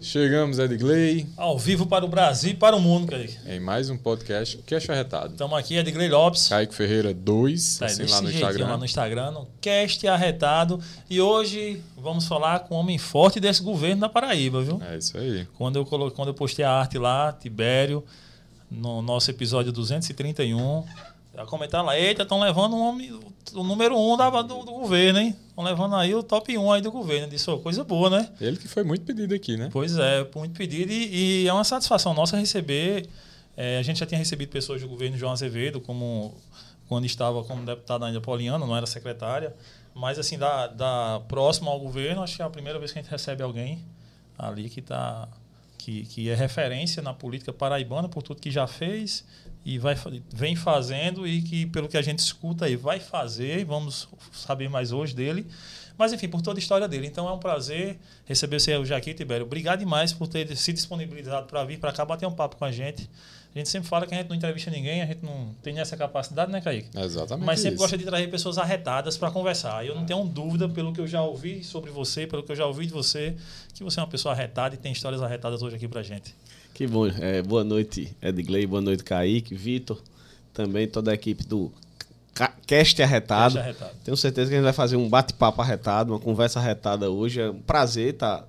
Chegamos, Edgley. Ao vivo para o Brasil e para o mundo, Kaique. Em mais um podcast Cash Arretado. Estamos aqui, Edgley Lopes. Kaique Ferreira 2, Tá, assim lá no Instagram. lá no Instagram, no Cast Arretado. E hoje vamos falar com o homem forte desse governo da Paraíba, viu? É isso aí. Quando eu, colo... Quando eu postei a arte lá, Tibério, no nosso episódio 231, já comentaram lá, eita, estão levando um homem, o número um da, do, do governo, hein? Estão levando aí o top 1 aí do governo. Disse, "Ô, coisa boa, né? Ele que foi muito pedido aqui, né? Pois é, muito pedido e, e é uma satisfação nossa receber. é, a gente já tinha recebido pessoas do governo João Azevedo, como quando estava como deputada ainda Poliana, não era secretária. Mas assim, da, da próximo ao governo, acho que é a primeira vez que a gente recebe alguém ali que tá que, que é referência na política paraibana por tudo que já fez e vai, vem fazendo e que, pelo que a gente escuta aí, vai fazer. e Vamos saber mais hoje dele. Mas, enfim, por toda a história dele. Então, é um prazer receber você, o Jaquim Tibério. Obrigado demais por ter se disponibilizado para vir para cá bater um papo com a gente. A gente sempre fala que a gente não entrevista ninguém, a gente não tem essa capacidade, né, Kaique? É exatamente Mas sempre isso. gosta de trazer pessoas arretadas para conversar. Eu não tenho dúvida, pelo que eu já ouvi sobre você, pelo que eu já ouvi de você, que você é uma pessoa arretada e tem histórias arretadas hoje aqui pra gente. Que bom. É, boa noite, Edgley. Boa noite, Kaique, Vitor. Também toda a equipe do Ca- Cast Arretado. Cast Arretado. Tenho certeza que a gente vai fazer um bate-papo arretado, uma conversa arretada hoje. É um prazer estar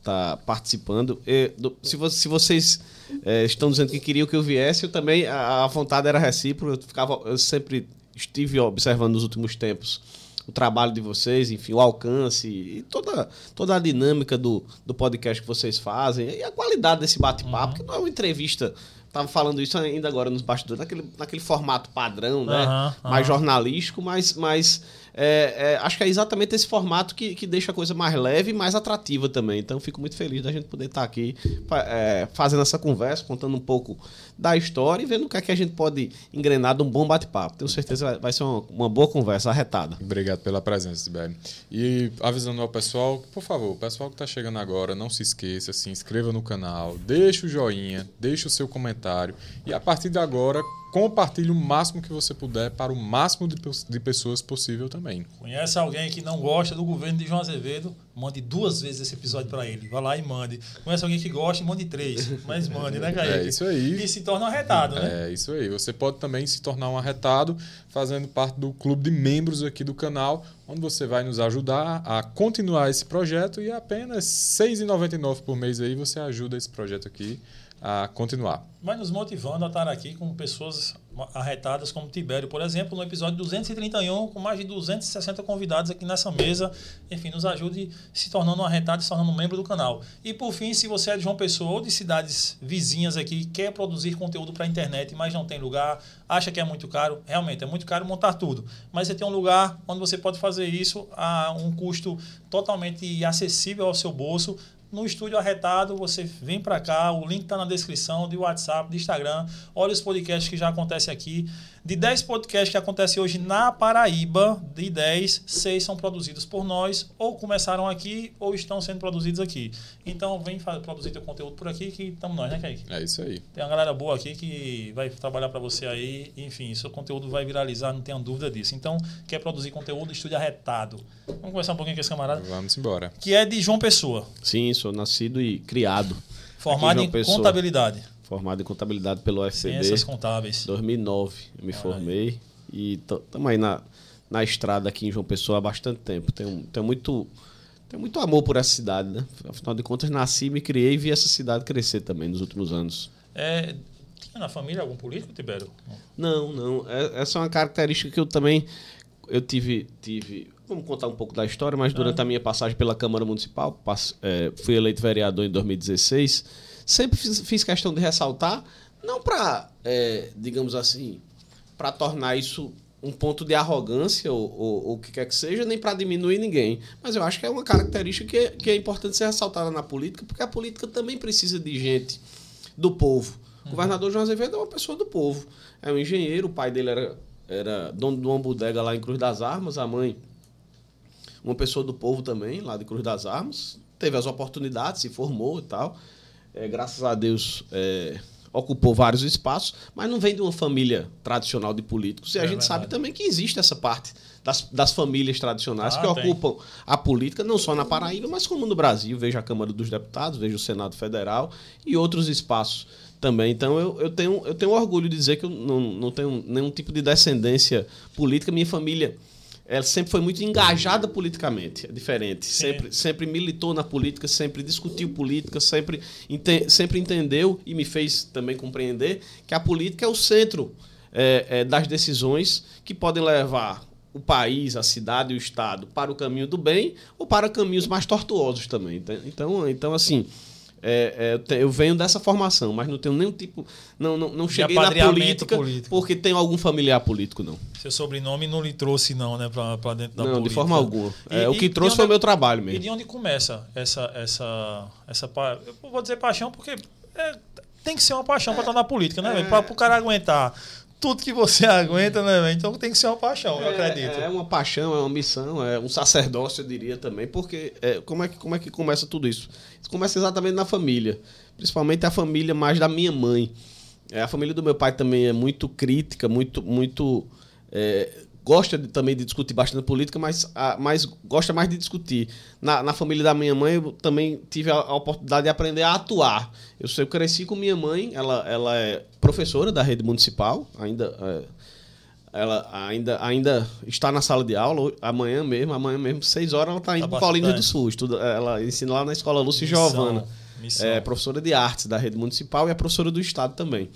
tá, participando. E, do- se, vo- se vocês é, estão dizendo que queriam que eu viesse, eu também, a, a vontade era recíproca. Eu, ficava, eu sempre estive observando nos últimos tempos o trabalho de vocês, enfim, o alcance e toda, toda a dinâmica do, do podcast que vocês fazem e a qualidade desse bate-papo, que não é uma entrevista. Tava falando isso ainda agora nos bastidores, naquele, naquele formato padrão, né? Aham, Mais aham. jornalístico, mas, mas é, é, acho que é exatamente esse formato que, que deixa a coisa mais leve e mais atrativa também. Então, fico muito feliz da gente poder estar aqui fa- é, fazendo essa conversa, contando um pouco da história e vendo o que é que a gente pode engrenar de um bom bate-papo. Tenho certeza que vai, ser uma, uma boa conversa, arretada. Obrigado pela presença, Tibério. E avisando ao pessoal, por favor, o pessoal que está chegando agora, não se esqueça, se inscreva no canal, deixa o joinha, deixa o seu comentário e a partir de agora compartilhe o máximo que você puder para o máximo de, de pessoas possível também. Conhece alguém que não gosta do governo de João Azevedo? Mande duas vezes esse episódio para ele. Vá lá e mande. Conhece alguém que gosta? Mande três. Mas mande, né, Kaique? É isso aí. E se torna um arretado, né? É isso aí. Você pode também se tornar um arretado fazendo parte do clube de membros aqui do canal, onde você vai nos ajudar a continuar esse projeto e apenas R$ 6,99 por mês aí você ajuda esse projeto aqui a continuar. Vai nos motivando a estar aqui com pessoas arretadas como Tibério, por exemplo, no episódio 231, com mais de 260 convidados aqui nessa mesa. Enfim, nos ajude se tornando um arretado e se tornando membro do canal. E por fim, se você é de João Pessoa ou de cidades vizinhas aqui quer produzir conteúdo para a internet, mas não tem lugar, acha que é muito caro, realmente é muito caro montar tudo. Mas você tem um lugar onde você pode fazer isso a um custo totalmente acessível ao seu bolso, no estúdio arretado, você vem para cá, o link está na descrição do WhatsApp, do Instagram. Olha os podcasts que já acontecem aqui. De 10 podcasts que acontecem hoje na Paraíba, de 10, 6 são produzidos por nós, ou começaram aqui, ou estão sendo produzidos aqui. Então vem produzir teu conteúdo por aqui, que estamos nós, né, Kaique? É isso aí. Tem uma galera boa aqui que vai trabalhar para você aí. Enfim, seu conteúdo vai viralizar, não tenha dúvida disso. Então, quer produzir conteúdo, estúdio arretado. Vamos conversar um pouquinho com esse camarada, Vamos embora. que é de João Pessoa, Sim, sou nascido e criado. formado em Pessoa. contabilidade. Formado em contabilidade pelo UFCB. Ciências contábeis. 2009 eu me formei e estamos aí na, na estrada aqui em João Pessoa há bastante tempo. Tenho, tenho, muito, tenho muito amor por essa cidade, né? Afinal de contas, nasci, me criei e vi essa cidade crescer também nos últimos anos. É, tinha na família algum político, Tibério? Não, não. É- essa é uma característica que eu também eu tive, tive. Vamos contar um pouco da história, mas durante a minha passagem pela Câmara Municipal, é, fui eleito vereador em 2016. Sempre fiz, questão de ressaltar, não para, digamos assim, para tornar isso um ponto de arrogância ou, ou, ou o que quer que seja, nem para diminuir ninguém. Mas eu acho que é uma característica que é, que é importante ser ressaltada na política, porque a política também precisa de gente do povo. O governador João Azevedo é uma pessoa do povo. É um engenheiro, o pai dele era, era dono de uma bodega lá em Cruz das Armas, a mãe, uma pessoa do povo também, lá de Cruz das Armas. Teve as oportunidades, se formou e tal. É, graças a Deus, é, ocupou vários espaços, mas não vem de uma família tradicional de políticos. E a É gente verdade. sabe também que existe essa parte das, das famílias tradicionais Ah, que tem. ocupam a política, não só na Paraíba, mas como no Brasil. Veja a Câmara dos Deputados, veja o Senado Federal e outros espaços também. Então eu, eu, tenho, eu tenho orgulho de dizer que eu não, não tenho nenhum tipo de descendência política. Minha família ela sempre foi muito engajada politicamente, é diferente. Sempre, sempre militou na política, sempre discutiu política, sempre, ente- sempre entendeu e me fez também compreender que a política é o centro é, é, das decisões que podem levar o país, a cidade e o Estado para o caminho do bem ou para caminhos mais tortuosos também. Então, então assim, é, é, eu venho dessa formação, mas não tenho nenhum tipo. Não, não, não cheguei na política, político. porque tenho algum familiar político, não. Seu sobrenome não lhe trouxe, não, né, pra, pra dentro da não, política. de forma alguma. É, E- o que e- trouxe e foi o onde- meu trabalho E mesmo. de onde começa essa, essa, essa Eu vou dizer paixão porque é, tem que ser uma paixão pra estar na política, né, velho? Pra o cara aguentar tudo que você aguenta, né? Então tem que ser uma paixão, eu acredito. É, é uma paixão, é uma missão, é um sacerdócio, eu diria também, porque é, como, é que, como é que começa tudo isso? Isso começa exatamente na família, principalmente a família mais da minha mãe. É, a família do meu pai também é muito crítica, muito. muito é, gosta de- também de discutir bastante política, mas, a- mas gosta mais de discutir. Na, na família da minha mãe, eu também tive a, a oportunidade de aprender a atuar. Eu, eu cresci com minha mãe, ela, ela é professora da rede municipal, ainda. é, ela ainda, ainda está na sala de aula, amanhã mesmo, amanhã mesmo, seis horas, ela está indo Tá para Colina do bastante. Sul. Estuda, ela ensina lá na escola Lúcia Missão, Giovana. missão. É professora de artes da rede municipal e é professora do Estado também.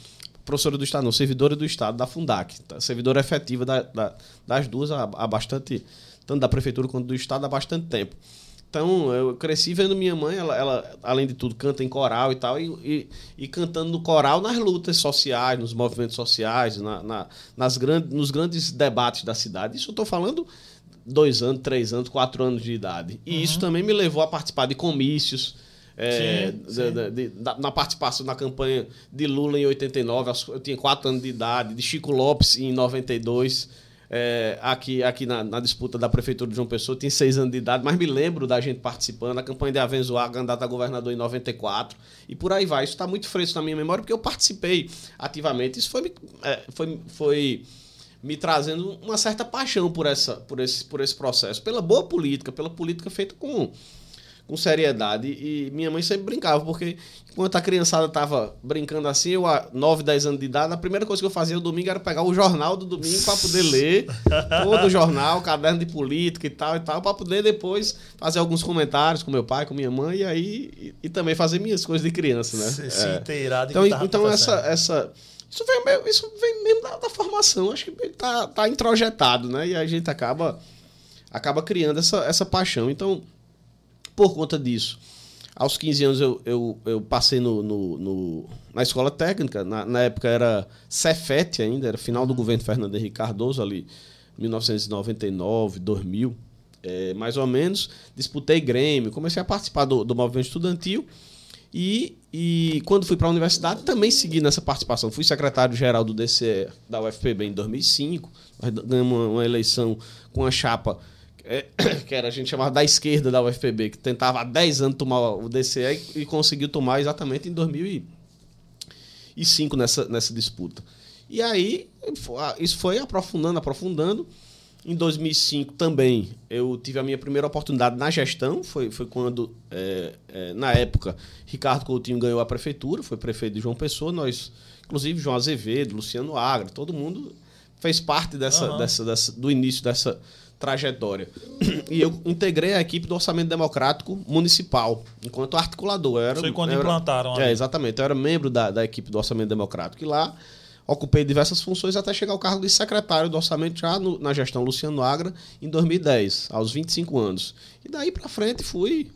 Professora do Estado, não, servidora do Estado, da Fundac. Tá? Servidora efetiva da- da- das duas há, há bastante, tanto da Prefeitura quanto do Estado, há bastante tempo. Então, eu cresci vendo minha mãe, ela, ela, além de tudo, canta em coral e tal, e, e, e cantando no coral nas lutas sociais, nos movimentos sociais, na, na- nas grandes, nos grandes debates da cidade. Isso eu estou falando dois anos, três anos, quatro anos de idade. E isso também me levou a participar de comícios. É, Sim, sim. da- de- da- na participação na campanha de Lula em 89, aos- eu tinha quatro anos de idade, de Chico Lopes em 92, é, aqui, aqui na, na disputa da Prefeitura de João Pessoa, eu tinha seis anos de idade, mas me lembro da gente participando, a campanha de Avenzoar, candidato a governador em 94, e por aí vai. Isso está muito fresco na minha memória, porque eu participei ativamente. Isso foi, me- é, foi, foi me trazendo uma certa paixão por, essa, por, esse, por esse processo, pela boa política, pela política feita com com seriedade. E minha mãe sempre brincava, porque enquanto a criançada tava brincando assim, eu, a 9, 10 anos de idade, a primeira coisa que eu fazia no domingo era pegar o jornal do domingo para poder ler todo o jornal, caderno de política e tal e tal, para poder depois fazer alguns comentários com meu pai, com minha mãe, e aí e, e também fazer minhas coisas de criança, né? Se, se É. inteirar de Então, então essa, essa. Isso vem, meio- isso vem mesmo da, da formação. Acho que tá, tá introjetado, né? E a gente acaba, acaba criando essa, essa paixão. Então, por conta disso, aos 15 anos eu, eu, eu passei no, no- no- na escola técnica. Na, na época era Cefet ainda, era final do governo Fernando Henrique Cardoso, ali, 1999, 2000, é, mais ou menos. Disputei Grêmio, comecei a participar do, do movimento estudantil. E, e quando fui para a universidade, também segui nessa participação. Fui secretário-geral do DCE da UFPB em 2005. Nós ganhamos uma, uma eleição com a chapa é, que era a gente chamava da esquerda da UFPB, que tentava há 10 anos tomar o DCE e, e conseguiu tomar exatamente em 2005 nessa, nessa disputa. E aí, isso foi aprofundando, aprofundando. Em 2005 também eu tive a minha primeira oportunidade na gestão. Foi, foi quando, é, é, na época, Ricardo Coutinho ganhou a prefeitura, foi prefeito de João Pessoa. Nós, inclusive, João Azevedo, Luciano Agra, todo mundo fez parte dessa, Aham. dessa, dessa, do início dessa trajetória. E eu integrei a equipe do Orçamento Democrático Municipal, enquanto articulador. Eu era, Foi quando era- implantaram ali. É, exatamente. Eu era membro da, da equipe do Orçamento Democrático. E lá ocupei diversas funções até chegar ao cargo de secretário do Orçamento já no- na gestão Luciano Agra em 2010, aos 25 anos. E daí para frente fui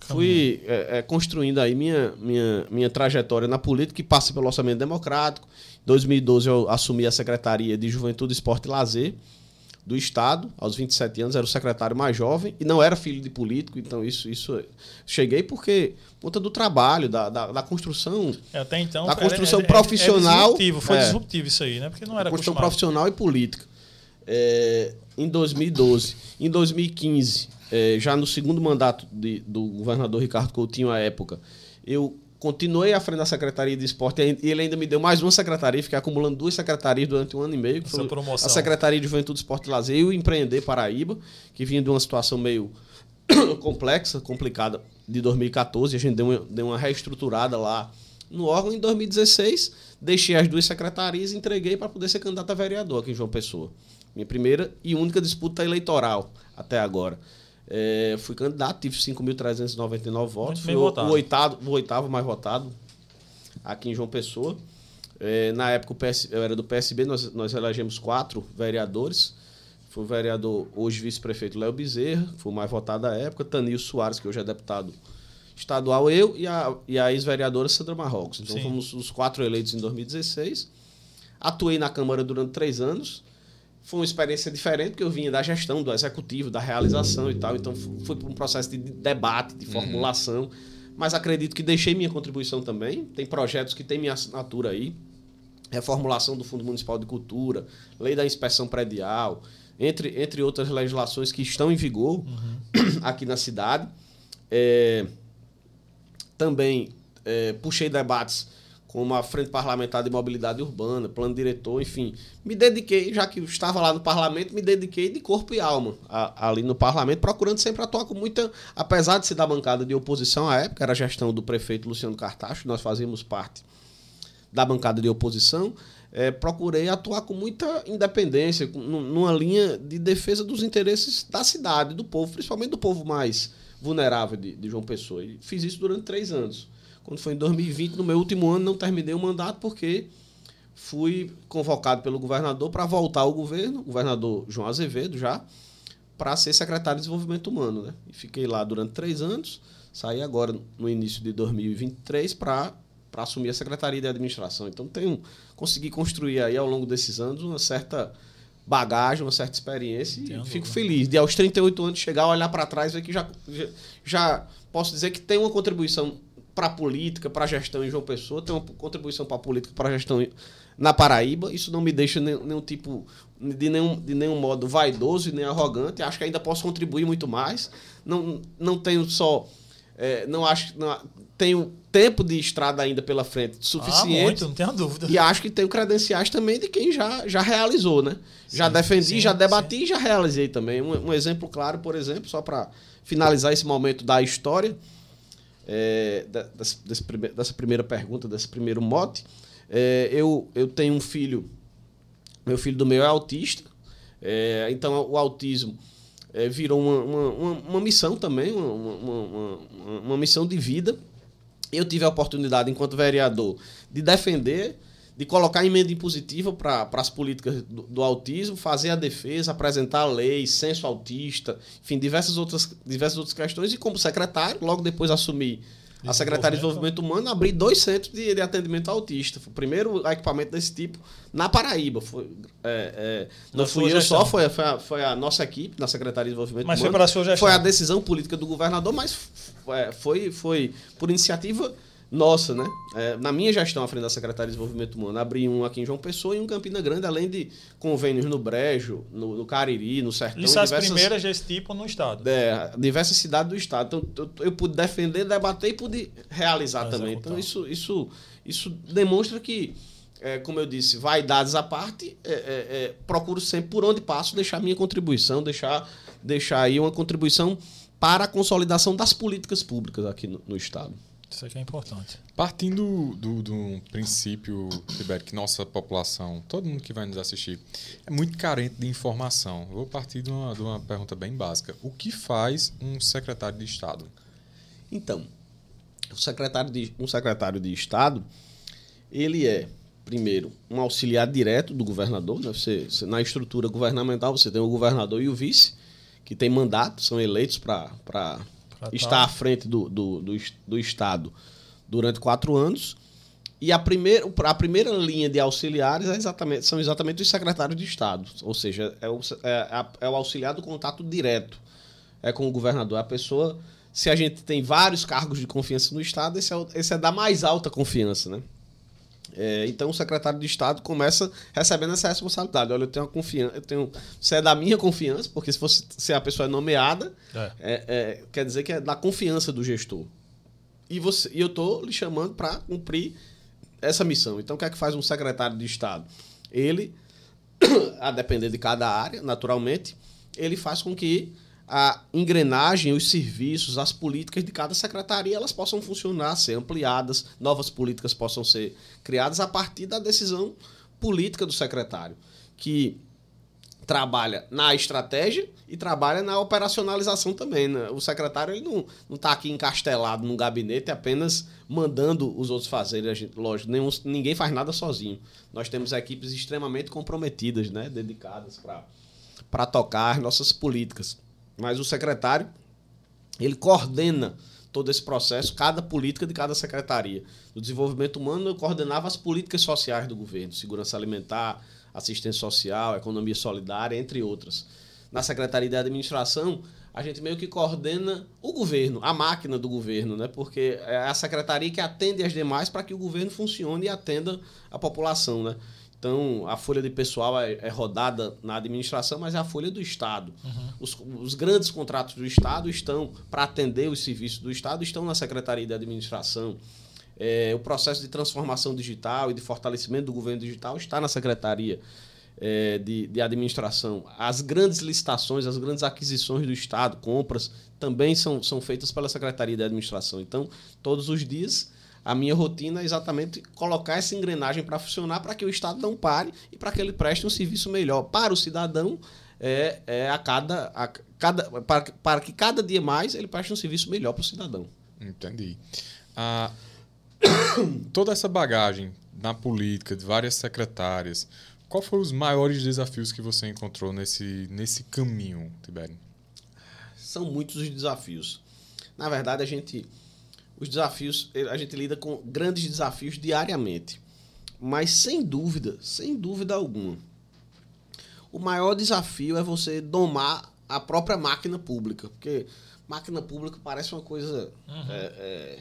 fui é, é, construindo aí minha, minha, minha trajetória na política, que passa pelo Orçamento Democrático. Em 2012 eu assumi a Secretaria de Juventude, Esporte e Lazer do Estado, aos 27 anos, era o secretário mais jovem e não era filho de político, então isso, isso cheguei porque conta do trabalho, da, da, da construção, É, Até então. Da construção é- é- profissional, É disruptivo, foi é. disruptivo isso aí, né? Porque não era construção profissional e política. É, em 2012. Em 2015, é, já no segundo mandato de- do governador Ricardo Coutinho, à época, eu continuei à frente da Secretaria de Esporte e ele ainda me deu mais uma secretaria, fiquei acumulando duas secretarias durante um ano e meio. Foi promoção. A Secretaria de Juventude, Esporte e Lazer e o Empreender Paraíba, que vinha de uma situação meio complexa, complicada, de 2014. A gente deu uma, deu uma reestruturada lá no órgão. Em 2016, deixei as duas secretarias e entreguei para poder ser candidato a vereador aqui em João Pessoa. Minha primeira e única disputa eleitoral até agora. É, fui candidato, tive 5.399 votos. Fui o, o, oitavo, o oitavo mais votado aqui em João Pessoa. É, na época PS, eu era do PSB, nós, nós elegemos quatro vereadores. Foi o vereador, hoje vice-prefeito Léo Bezerra, foi o mais votado da época. Tanil Soares, que hoje é deputado estadual, eu e a, e a ex-vereadora Sandra Marrocos. Então Sim. fomos os quatro eleitos em 2016. Atuei na Câmara durante três anos. Foi uma experiência diferente, porque eu vinha da gestão, do executivo, da realização e tal. Então, para um processo de debate, de uhum. formulação. Uhum. Mas acredito que deixei minha contribuição também. Tem projetos que têm minha assinatura aí. Reformulação do Fundo Municipal de Cultura, lei da inspeção predial, entre, entre outras legislações que estão em vigor uhum. aqui na cidade. É, também é, puxei debates como a Frente Parlamentar de Mobilidade Urbana, Plano Diretor, enfim. Me dediquei, já que estava lá no parlamento, me dediquei de corpo e alma a, ali no parlamento, procurando sempre atuar com muita. Apesar de ser da bancada de oposição à época, era a gestão do prefeito Luciano Cartacho, nós fazíamos parte da bancada de oposição, é, procurei atuar com muita independência, numa linha de defesa dos interesses da cidade, do povo, principalmente do povo mais vulnerável de, de João Pessoa. E fiz isso durante três anos. Quando foi em 2020, no meu último ano, não terminei o mandato porque fui convocado pelo governador para voltar ao governo, o governador João Azevedo já, para ser secretário de Desenvolvimento Humano. Né? E fiquei lá durante três anos, saí agora no início de 2023 para para assumir a secretaria de administração. Então tenho consegui construir aí ao longo desses anos uma certa bagagem, uma certa experiência Entendo, e fico né? feliz de aos 38 anos chegar, olhar para trás e ver que já, já, já posso dizer que tem uma contribuição para a política, para a gestão em João Pessoa, tem uma contribuição para a política, para a gestão na Paraíba. Isso não me deixa nenhum, nenhum, tipo, de nenhum, de nenhum modo vaidoso e nem arrogante. Acho que ainda posso contribuir muito mais. Não, não tenho só. É, não acho. Não, tenho tempo de estrada ainda pela frente suficiente. Ah, muito, não tenho dúvida. E acho que tenho credenciais também de quem já, já realizou, né? Sim, já defendi, sim, já debati sim. e já realizei também. Um, um exemplo claro, por exemplo, só para finalizar esse momento da história é, dessa, dessa primeira pergunta, desse primeiro mote. É, eu, eu tenho um filho, meu filho do meio é autista, é, então o autismo é, virou uma, uma, uma, missão também, uma, uma, uma, missão de vida. Eu tive a oportunidade, enquanto vereador, de defender de colocar emenda impositiva para as políticas do, do, autismo, fazer a defesa, apresentar a lei, censo autista, enfim, diversas outras, diversas outras questões. E como secretário, logo depois assumi a Secretaria de Desenvolvimento Humano, abri dois centros de, de atendimento autista. Foi o primeiro equipamento desse tipo na Paraíba. Foi, é, é, não fui eu só, foi, foi, a, foi a nossa equipe na Secretaria de Desenvolvimento mas Humano. Mas foi para a sua gestão. Foi a decisão política do governador, mas é, foi, foi por iniciativa nossa, né? É, na minha gestão à frente da Secretaria de Desenvolvimento Humano, abri um aqui em João Pessoa e um em Campina Grande, além de convênios no Brejo, no, no Cariri, no Sertão. Isso é as primeiras desse tipo no Estado. É, diversas cidades do Estado. Então, eu, eu pude defender, debater e pude realizar Mas também. Então, isso, isso, isso demonstra que, é, como eu disse, vaidades à parte, é, é, é, procuro sempre, por onde passo, deixar minha contribuição, deixar, deixar aí uma contribuição para a consolidação das políticas públicas aqui no, no Estado. Isso aqui é importante. Partindo do, do princípio, Tibério, que nossa população, todo mundo que vai nos assistir, é muito carente de informação. vou partir de uma, de uma pergunta bem básica. O que faz um secretário de Estado? Então, o secretário de, um secretário de Estado, ele é, primeiro, um auxiliar direto do governador. Né? Você, você, na estrutura governamental, você tem o governador e o vice, que tem mandato, são eleitos para está à frente do, do, do, do, Estado durante quatro anos. E a primeira, a primeira linha de auxiliares é exatamente, são exatamente os secretários de Estado. Ou seja, é o, é, é o auxiliar do contato direto é com o governador. A pessoa, se a gente tem vários cargos de confiança no Estado, esse é, esse é da mais alta confiança, né? É, então o secretário de Estado começa recebendo essa responsabilidade. Olha, eu tenho confiança, eu tenho. Você é da minha confiança, porque se fosse se a pessoa é nomeada, é. É, é quer dizer que é da confiança do gestor. e, você, e eu estou lhe chamando para cumprir essa missão. Então, o que é que faz um secretário de Estado? Ele, a depender de cada área, naturalmente, ele faz com que a engrenagem, os serviços, as políticas de cada secretaria elas possam funcionar, ser ampliadas, novas políticas possam ser criadas a partir da decisão política do secretário, que trabalha na estratégia e trabalha na operacionalização também. Né? O secretário ele não está aqui encastelado num gabinete apenas mandando os outros fazerem. A gente, lógico, nenhum, ninguém faz nada sozinho. Nós temos equipes extremamente comprometidas, né? dedicadas para tocar nossas políticas. Mas o secretário ele coordena todo esse processo, cada política de cada secretaria. No desenvolvimento humano, eu coordenava as políticas sociais do governo, segurança alimentar, assistência social, economia solidária, entre outras. Na Secretaria de Administração, a gente meio que coordena o governo, a máquina do governo, né? porque é a secretaria que atende as demais para que o governo funcione e atenda a população. Né? Então, a folha de pessoal é, é rodada na administração, mas é a folha do Estado. Uhum. Os, os, grandes contratos do Estado estão, para atender os serviços do Estado, estão na Secretaria de Administração. É, o processo de transformação digital e de fortalecimento do governo digital está na Secretaria é, de, de Administração. As grandes licitações, as grandes aquisições do Estado, compras, também são, são feitas pela Secretaria de Administração. Então, todos os dias, a minha rotina é exatamente colocar essa engrenagem para funcionar para que o Estado não pare e para que ele preste um serviço melhor para o cidadão é, é a cada, a cada para, para que cada dia mais ele preste um serviço melhor para o cidadão. Entendi. Ah, toda essa bagagem na política, de várias secretárias, qual foram os maiores desafios que você encontrou nesse, nesse caminho, Tibério? São muitos os desafios. Na verdade, a gente os desafios, a gente lida com grandes desafios diariamente. Mas sem dúvida, sem dúvida alguma, o maior desafio é você domar a própria máquina pública. Porque máquina pública parece uma coisa uhum. é, é,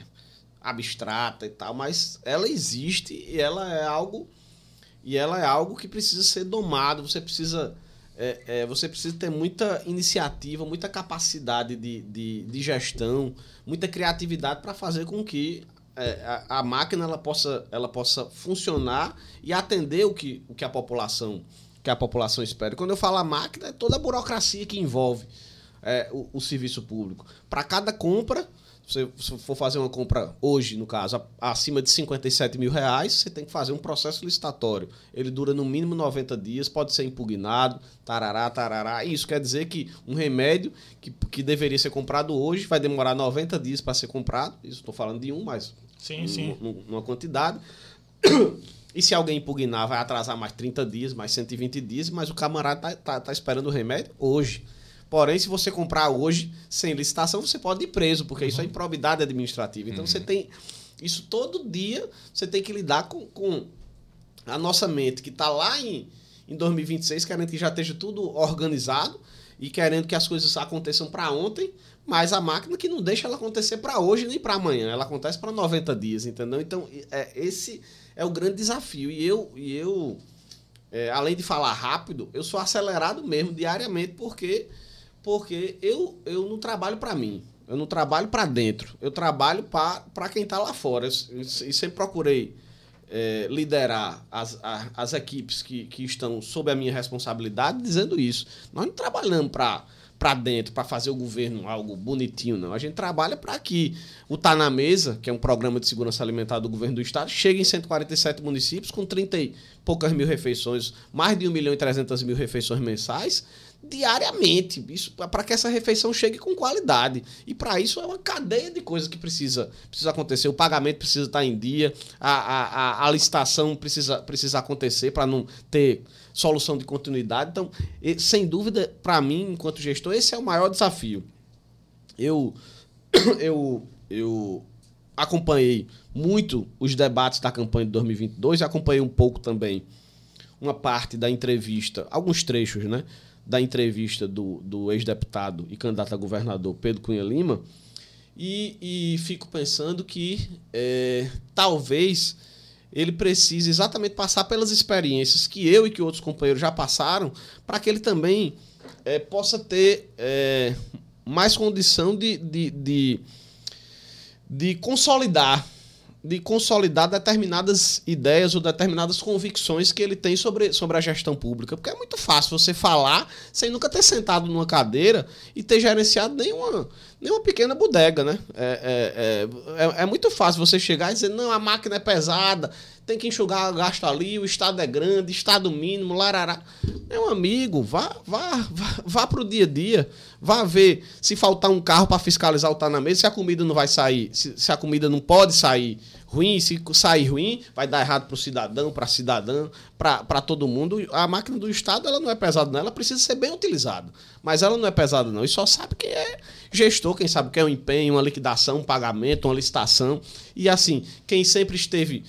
abstrata e tal, mas ela existe e ela é algo e ela é algo que precisa ser domado. Você precisa é, é, você precisa ter muita iniciativa, muita capacidade de, de, de gestão, muita criatividade para fazer com que é, a, a, máquina ela possa, ela possa funcionar e atender o que, o que a população que a população espera. Quando eu falo a máquina, é toda a burocracia que envolve é, o, o serviço público. Para cada compra, você, se for fazer uma compra hoje, no caso, acima de 57 mil reais, você tem que fazer um processo licitatório. Ele dura no mínimo 90 dias, pode ser impugnado, tarará, tarará. Isso quer dizer que um remédio que, que deveria ser comprado hoje vai demorar 90 dias para ser comprado. Isso estou falando de um, mas sim, sim. numa quantidade. E se alguém impugnar, vai atrasar mais 30 dias, mais 120 dias, mas o camarada está tá, tá esperando o remédio hoje. Porém, se você comprar hoje sem licitação, você pode ir preso, porque uhum. isso é uhum. improbidade administrativa. Então, uhum. você tem. Isso todo dia você tem que lidar com, com a nossa mente, que está lá em, em 2026, querendo que já esteja tudo organizado e querendo que as coisas aconteçam para ontem, mas a máquina que não deixa ela acontecer para hoje nem para amanhã, ela acontece para 90 dias, entendeu? Então, é, esse é o grande desafio. E eu, e eu é, além de falar rápido, eu sou acelerado mesmo diariamente, porque porque eu, eu não trabalho para mim. Eu não trabalho para dentro. Eu trabalho para quem está lá fora. E sempre procurei é, liderar as, a, as equipes que, que estão sob a minha responsabilidade dizendo isso. Nós não trabalhamos para para dentro para fazer o governo algo bonitinho, não. A gente trabalha para que o Tá na Mesa, que é um programa de segurança alimentar do governo do estado, chegue em 147 municípios com 30 e poucas mil refeições, mais de 1 milhão e 300 mil refeições mensais, diariamente. Isso para que essa refeição chegue com qualidade. E para isso é uma cadeia de coisas que precisa, precisa acontecer. O pagamento precisa estar em dia, a, a, a licitação precisa, precisa acontecer para não ter solução de continuidade. Então, sem dúvida, para mim, enquanto gestor, esse é o maior desafio. Eu, eu, eu acompanhei muito os debates da campanha de 2022 e acompanhei um pouco também uma parte da entrevista, alguns trechos, né? Da entrevista do, do ex-deputado e candidato a governador Pedro Cunha Lima e, e fico pensando que é, talvez ele precise exatamente passar pelas experiências que eu e que outros companheiros já passaram para que ele também é, possa ter é, mais condição de, de, de de consolidar de consolidar determinadas ideias ou determinadas convicções que ele tem sobre, sobre a gestão pública. Porque é muito fácil você falar sem nunca ter sentado numa cadeira e ter gerenciado nenhuma, nenhuma pequena bodega, né? É, é, é, é muito fácil você chegar e dizer, não, a máquina é pesada, tem que enxugar gasto ali, o Estado é grande, Estado mínimo, larará. Meu amigo, vá, vá, vá, vá pro dia a dia, vá ver se faltar um carro para fiscalizar o tá na mesa, se a comida não vai sair, se, se a comida não pode sair ruim, se sair ruim, vai dar errado para o cidadão, para a cidadã, para todo mundo. A máquina do Estado ela não é pesada, não, ela precisa ser bem utilizada. Mas ela não é pesada, não. E só sabe quem é gestor, quem sabe que é um empenho, uma liquidação, um pagamento, uma licitação. E assim, quem sempre esteve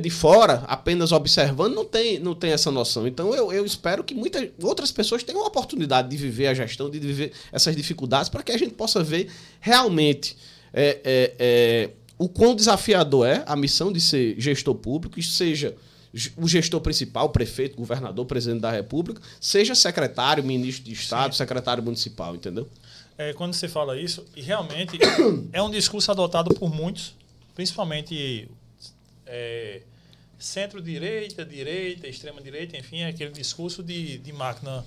de fora, apenas observando, não tem, não tem essa noção. Então eu, eu espero que muitas outras pessoas tenham a oportunidade de viver a gestão, de viver essas dificuldades, para que a gente possa ver realmente. É, é, é, o quão desafiador é a missão de ser gestor público, seja o gestor principal, prefeito, governador, presidente da República, seja secretário, ministro de Estado, Sim. secretário municipal, entendeu? É, quando você fala isso, e realmente é um discurso adotado por muitos, principalmente é, centro-direita, direita, extrema-direita, enfim, é aquele discurso de, de máquina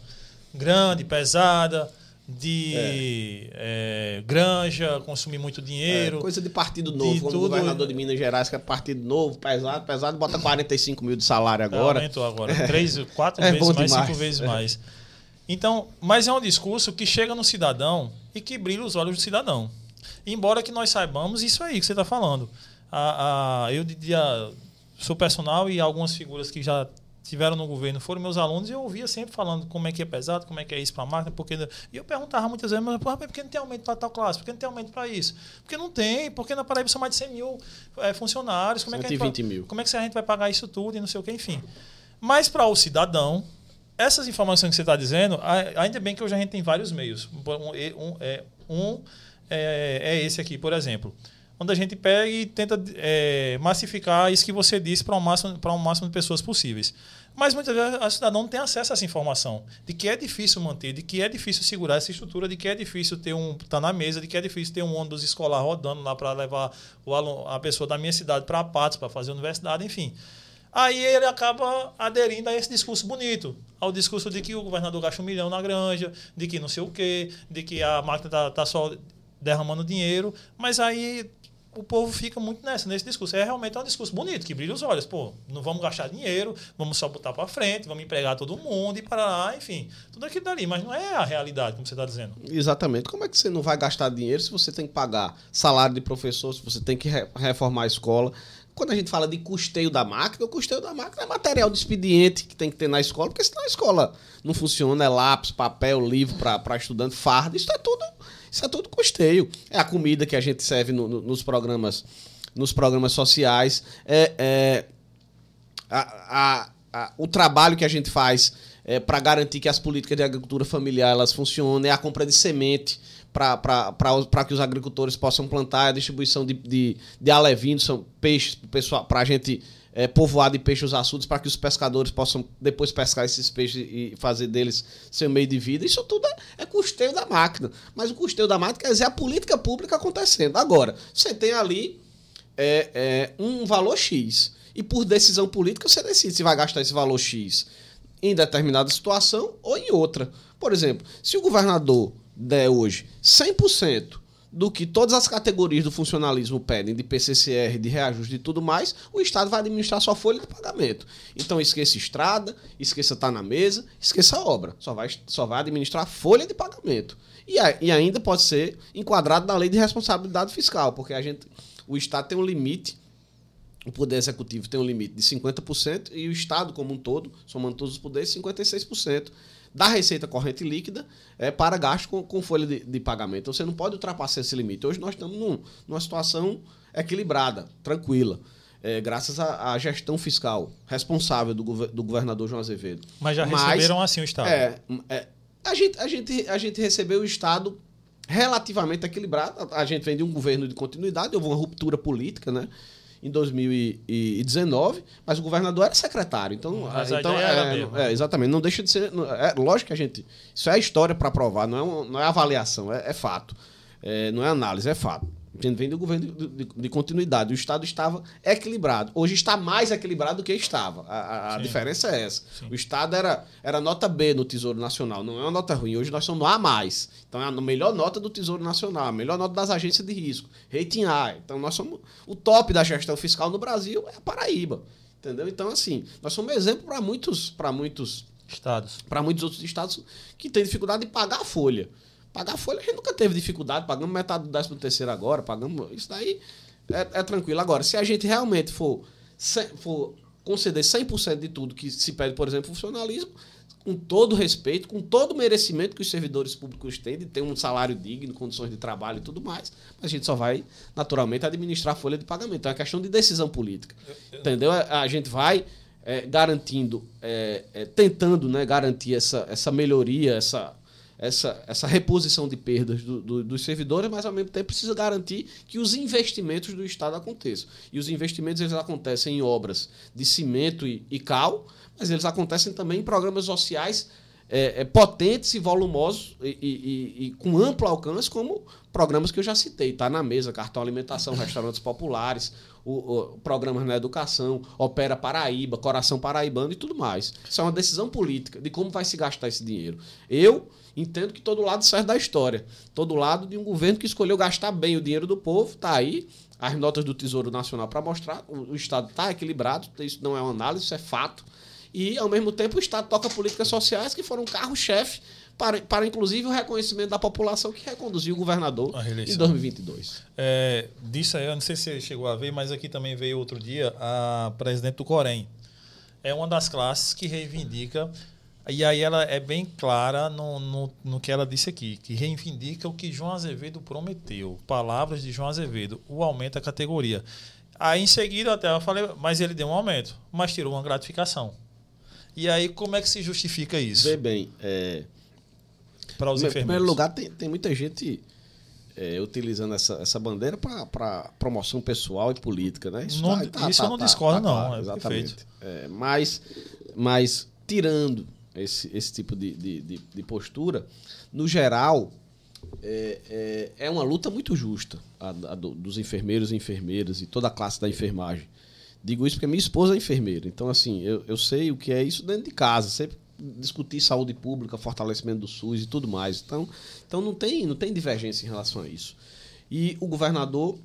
grande, pesada, de é. É, granja, consumir muito dinheiro. É, coisa de partido novo, de como tudo... governador de Minas Gerais, que é partido novo, pesado, pesado, bota 45 mil de salário agora. Aumentou agora. Três, quatro é vezes mais, demais. cinco vezes é. mais. Então, mas é um discurso que chega no cidadão e que brilha os olhos do cidadão. Embora que nós saibamos isso aí que você está falando. A, a, eu diria, sou personal e algumas figuras que já tiveram no governo foram meus alunos e eu ouvia sempre falando como é que é pesado, como é que é isso para a máquina, porque e eu perguntava muitas vezes, mas por que não tem aumento para tal classe? Por que não tem aumento para isso? Porque não tem, porque na Paraíba são mais de 100 mil é, funcionários, como é, que a gente vai, mil. como é que a gente vai pagar isso tudo e não sei o que, enfim. Mas para o cidadão, essas informações que você está dizendo, ainda bem que hoje a gente tem vários meios. Um, um, é, um é, é esse aqui, por exemplo onde a gente pega e tenta é, massificar isso que você disse para um máximo um máximo de pessoas possíveis. Mas muitas vezes a cidadão não tem acesso a essa informação de que é difícil manter, de que é difícil segurar essa estrutura, de que é difícil ter um tá na mesa, de que é difícil ter um ônibus escolar rodando lá para levar o aluno, a pessoa da minha cidade para Patos para fazer universidade, enfim. Aí ele acaba aderindo a esse discurso bonito, ao discurso de que o governador gasta um milhão na granja, de que não sei o quê, de que a máquina está tá só derramando dinheiro, mas aí o povo fica muito nessa, nesse discurso. É realmente um discurso bonito, que brilha os olhos. Pô, não vamos gastar dinheiro, vamos só botar para frente, vamos empregar todo mundo e para lá, enfim. Tudo aquilo dali, mas não é a realidade, como você está dizendo. Exatamente. Como é que você não vai gastar dinheiro se você tem que pagar salário de professor, se você tem que reformar a escola? Quando a gente fala de custeio da máquina, o custeio da máquina é material de expediente que tem que ter na escola, porque senão a escola não funciona, é lápis, papel, livro para estudante, farda, isso é tudo isso é tudo custeio. É a comida que a gente serve no, no, nos programas nos programas sociais. É, é a, a, a, o trabalho que a gente faz é, para garantir que as políticas de agricultura familiar elas funcionem, é a compra de semente para que os agricultores possam plantar, a distribuição de, de, de alevinos, são peixes para a gente é, povoar de peixes açudes para que os pescadores possam depois pescar esses peixes e fazer deles seu meio de vida. Isso tudo é, é custeio da máquina. Mas o custeio da máquina quer dizer a política pública acontecendo. Agora, você tem ali é, é, um valor X. E por decisão política você decide se vai gastar esse valor X em determinada situação ou em outra. Por exemplo, se o governador der hoje 100% do que todas as categorias do funcionalismo pedem, de PCCR, de reajuste e tudo mais, o Estado vai administrar sua folha de pagamento. Então esqueça estrada, esqueça tá na mesa, esqueça a obra. Só vai, só vai administrar folha de pagamento. E, a, e ainda pode ser enquadrado na lei de responsabilidade fiscal, porque a gente, o Estado tem um limite o Poder Executivo tem um limite de 50% e o Estado como um todo, somando todos os poderes, 56% da receita corrente líquida é, para gasto com, com folha de, de, pagamento. Então você não pode ultrapassar esse limite. Hoje nós estamos num, numa situação equilibrada, tranquila. É, graças à, gestão fiscal responsável do, do, governador João Azevedo. Mas já Mas, receberam assim o Estado? É, é, a, gente, a, gente, a gente recebeu o Estado relativamente equilibrado. A gente vem de um governo de continuidade, houve uma ruptura política, né? Em 2019, mas o governador era secretário. Então, mas então é, é, é, exatamente, não deixa de ser. É, lógico que a gente. Isso é história para provar, não é, não é avaliação, é, é fato. É, não é análise, é fato. Vem do governo de, de, de, continuidade. O Estado estava equilibrado. Hoje está mais equilibrado do que estava. A, a, diferença é essa. Sim. O Estado era, era nota B no Tesouro Nacional, não é uma nota ruim. Hoje nós somos A. Então é a melhor nota do Tesouro Nacional, a melhor nota das agências de risco. Rating A. Então nós somos o top da gestão fiscal no Brasil é a Paraíba. Entendeu? Então, assim, nós somos exemplo para muitos, muitos estados. Para muitos outros estados que têm dificuldade de pagar a folha. Pagar folha a gente nunca teve dificuldade, pagamos metade do 13 terceiro agora, pagamos. Isso daí é, é, tranquilo. Agora, se a gente realmente for, for conceder 100% de tudo que se pede, por exemplo, funcionalismo, com todo respeito, com todo o merecimento que os servidores públicos têm de ter um salário digno, condições de trabalho e tudo mais, a gente só vai, naturalmente, administrar a folha de pagamento. É uma questão de decisão política. Entendeu? A, a gente vai é, garantindo, é, é, tentando né, garantir essa, essa melhoria, essa, essa, essa reposição de perdas do, do, dos servidores, mas ao mesmo tempo precisa garantir que os investimentos do Estado aconteçam. E os investimentos eles acontecem em obras de cimento e, e cal, mas eles acontecem também em programas sociais é, é, potentes e volumosos e, e, e, com amplo alcance, como programas que eu já citei. Está na mesa, cartão alimentação, restaurantes populares, o, o, programas na educação, Opera Paraíba, Coração Paraibano e tudo mais. Isso é uma decisão política de como vai se gastar esse dinheiro. Eu entendo que todo lado serve da história. Todo lado de um governo que escolheu gastar bem o dinheiro do povo, está aí. As notas do Tesouro Nacional para mostrar, o, o Estado está equilibrado, isso não é uma análise, isso é fato. E, ao mesmo tempo, o Estado toca políticas sociais que foram carro-chefe para, para, inclusive, o reconhecimento da população que reconduziu o governador em 2022. É, disso aí, eu não sei se você chegou a ver, mas aqui também veio outro dia a presidente do Corém. É uma das classes que reivindica e aí ela é bem clara no, no, no, que ela disse aqui, que reivindica o que João Azevedo prometeu. Palavras de João Azevedo, o aumento da categoria. Aí em seguida até eu falei, mas ele deu um aumento, mas tirou uma gratificação. E aí, como é que se justifica isso? Vê bem, é... para os enfermeiros. Em primeiro lugar, tem, tem muita gente é, utilizando essa, essa bandeira para promoção pessoal e política, né? Isso, não, tá, tá, isso tá, eu não tá, discordo, tá, não. É exatamente. É, mas, mas, tirando esse, esse tipo de, de, de, de postura, no geral, é, é, é, uma luta muito justa a, a do, dos enfermeiros e enfermeiras e toda a classe da enfermagem. Digo isso porque minha esposa é enfermeira. Então, assim, eu, eu sei o que é isso dentro de casa. Sempre discutir saúde pública, fortalecimento do SUS e tudo mais. Então, então não, tem, não tem divergência em relação a isso. E o governador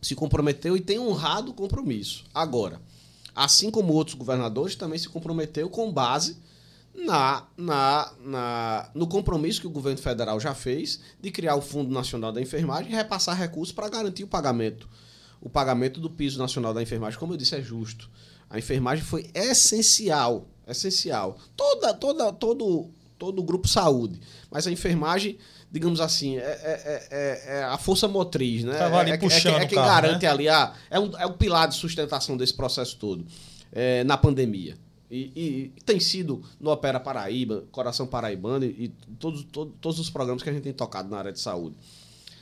se comprometeu e tem honrado o compromisso. Agora, assim como outros governadores, também se comprometeu com base na, na, na, no compromisso que o governo federal já fez de criar o Fundo Nacional da Enfermagem e repassar recursos para garantir o pagamento o pagamento do piso nacional da enfermagem, como eu disse, é justo. A enfermagem foi essencial, essencial. Toda, toda, todo, todo o grupo saúde. Mas a enfermagem, digamos assim, é, é, é, é a força motriz, né? Tava ali é, puxando é, quem garante né? ali, a, é, um, é o pilar de sustentação desse processo todo, na pandemia. E, e, e, tem sido no Opera Paraíba, Coração Paraibano e, e todos, todos, todos os programas que a gente tem tocado na área de saúde.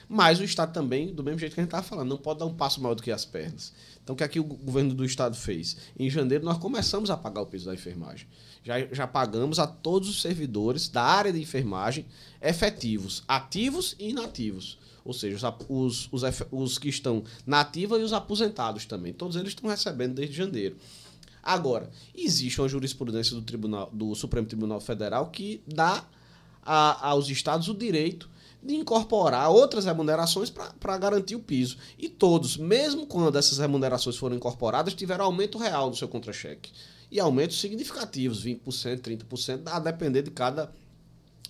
Mas o Estado também, do mesmo jeito que a gente estava falando, não pode dar um passo maior do que as pernas. Então, o que aqui o governo do Estado fez? Em janeiro, nós começamos a pagar o piso da enfermagem. Já, já pagamos a todos os servidores da área de enfermagem efetivos, ativos e inativos. Ou seja, os, os, os, os que estão na ativa e os aposentados também. Todos eles estão recebendo desde janeiro. Agora, existe uma jurisprudência do, Tribunal, do Supremo Tribunal Federal que dá a, aos estados o direito de incorporar outras remunerações para garantir o piso. E todos, mesmo quando essas remunerações foram incorporadas, tiveram aumento real no seu contra-cheque. E aumentos significativos, 20%, 30%, a depender de cada,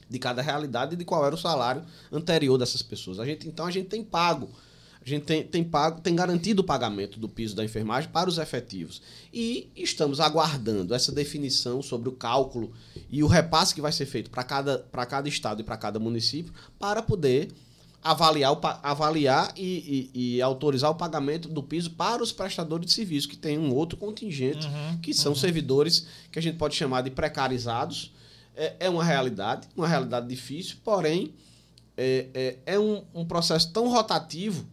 de cada realidade e de qual era o salário anterior dessas pessoas. A gente, então a gente tem pago a gente tem, tem, pago, tem garantido o pagamento do piso da enfermagem para os efetivos. E estamos aguardando essa definição sobre o cálculo e o repasse que vai ser feito para cada, cada estado e para cada município para poder avaliar, avaliar e, e, e, autorizar o pagamento do piso para os prestadores de serviço, que tem um outro contingente, uhum, que são uhum. servidores que a gente pode chamar de precarizados. É, é uma realidade, uma realidade difícil, porém é, é, é um, um processo tão rotativo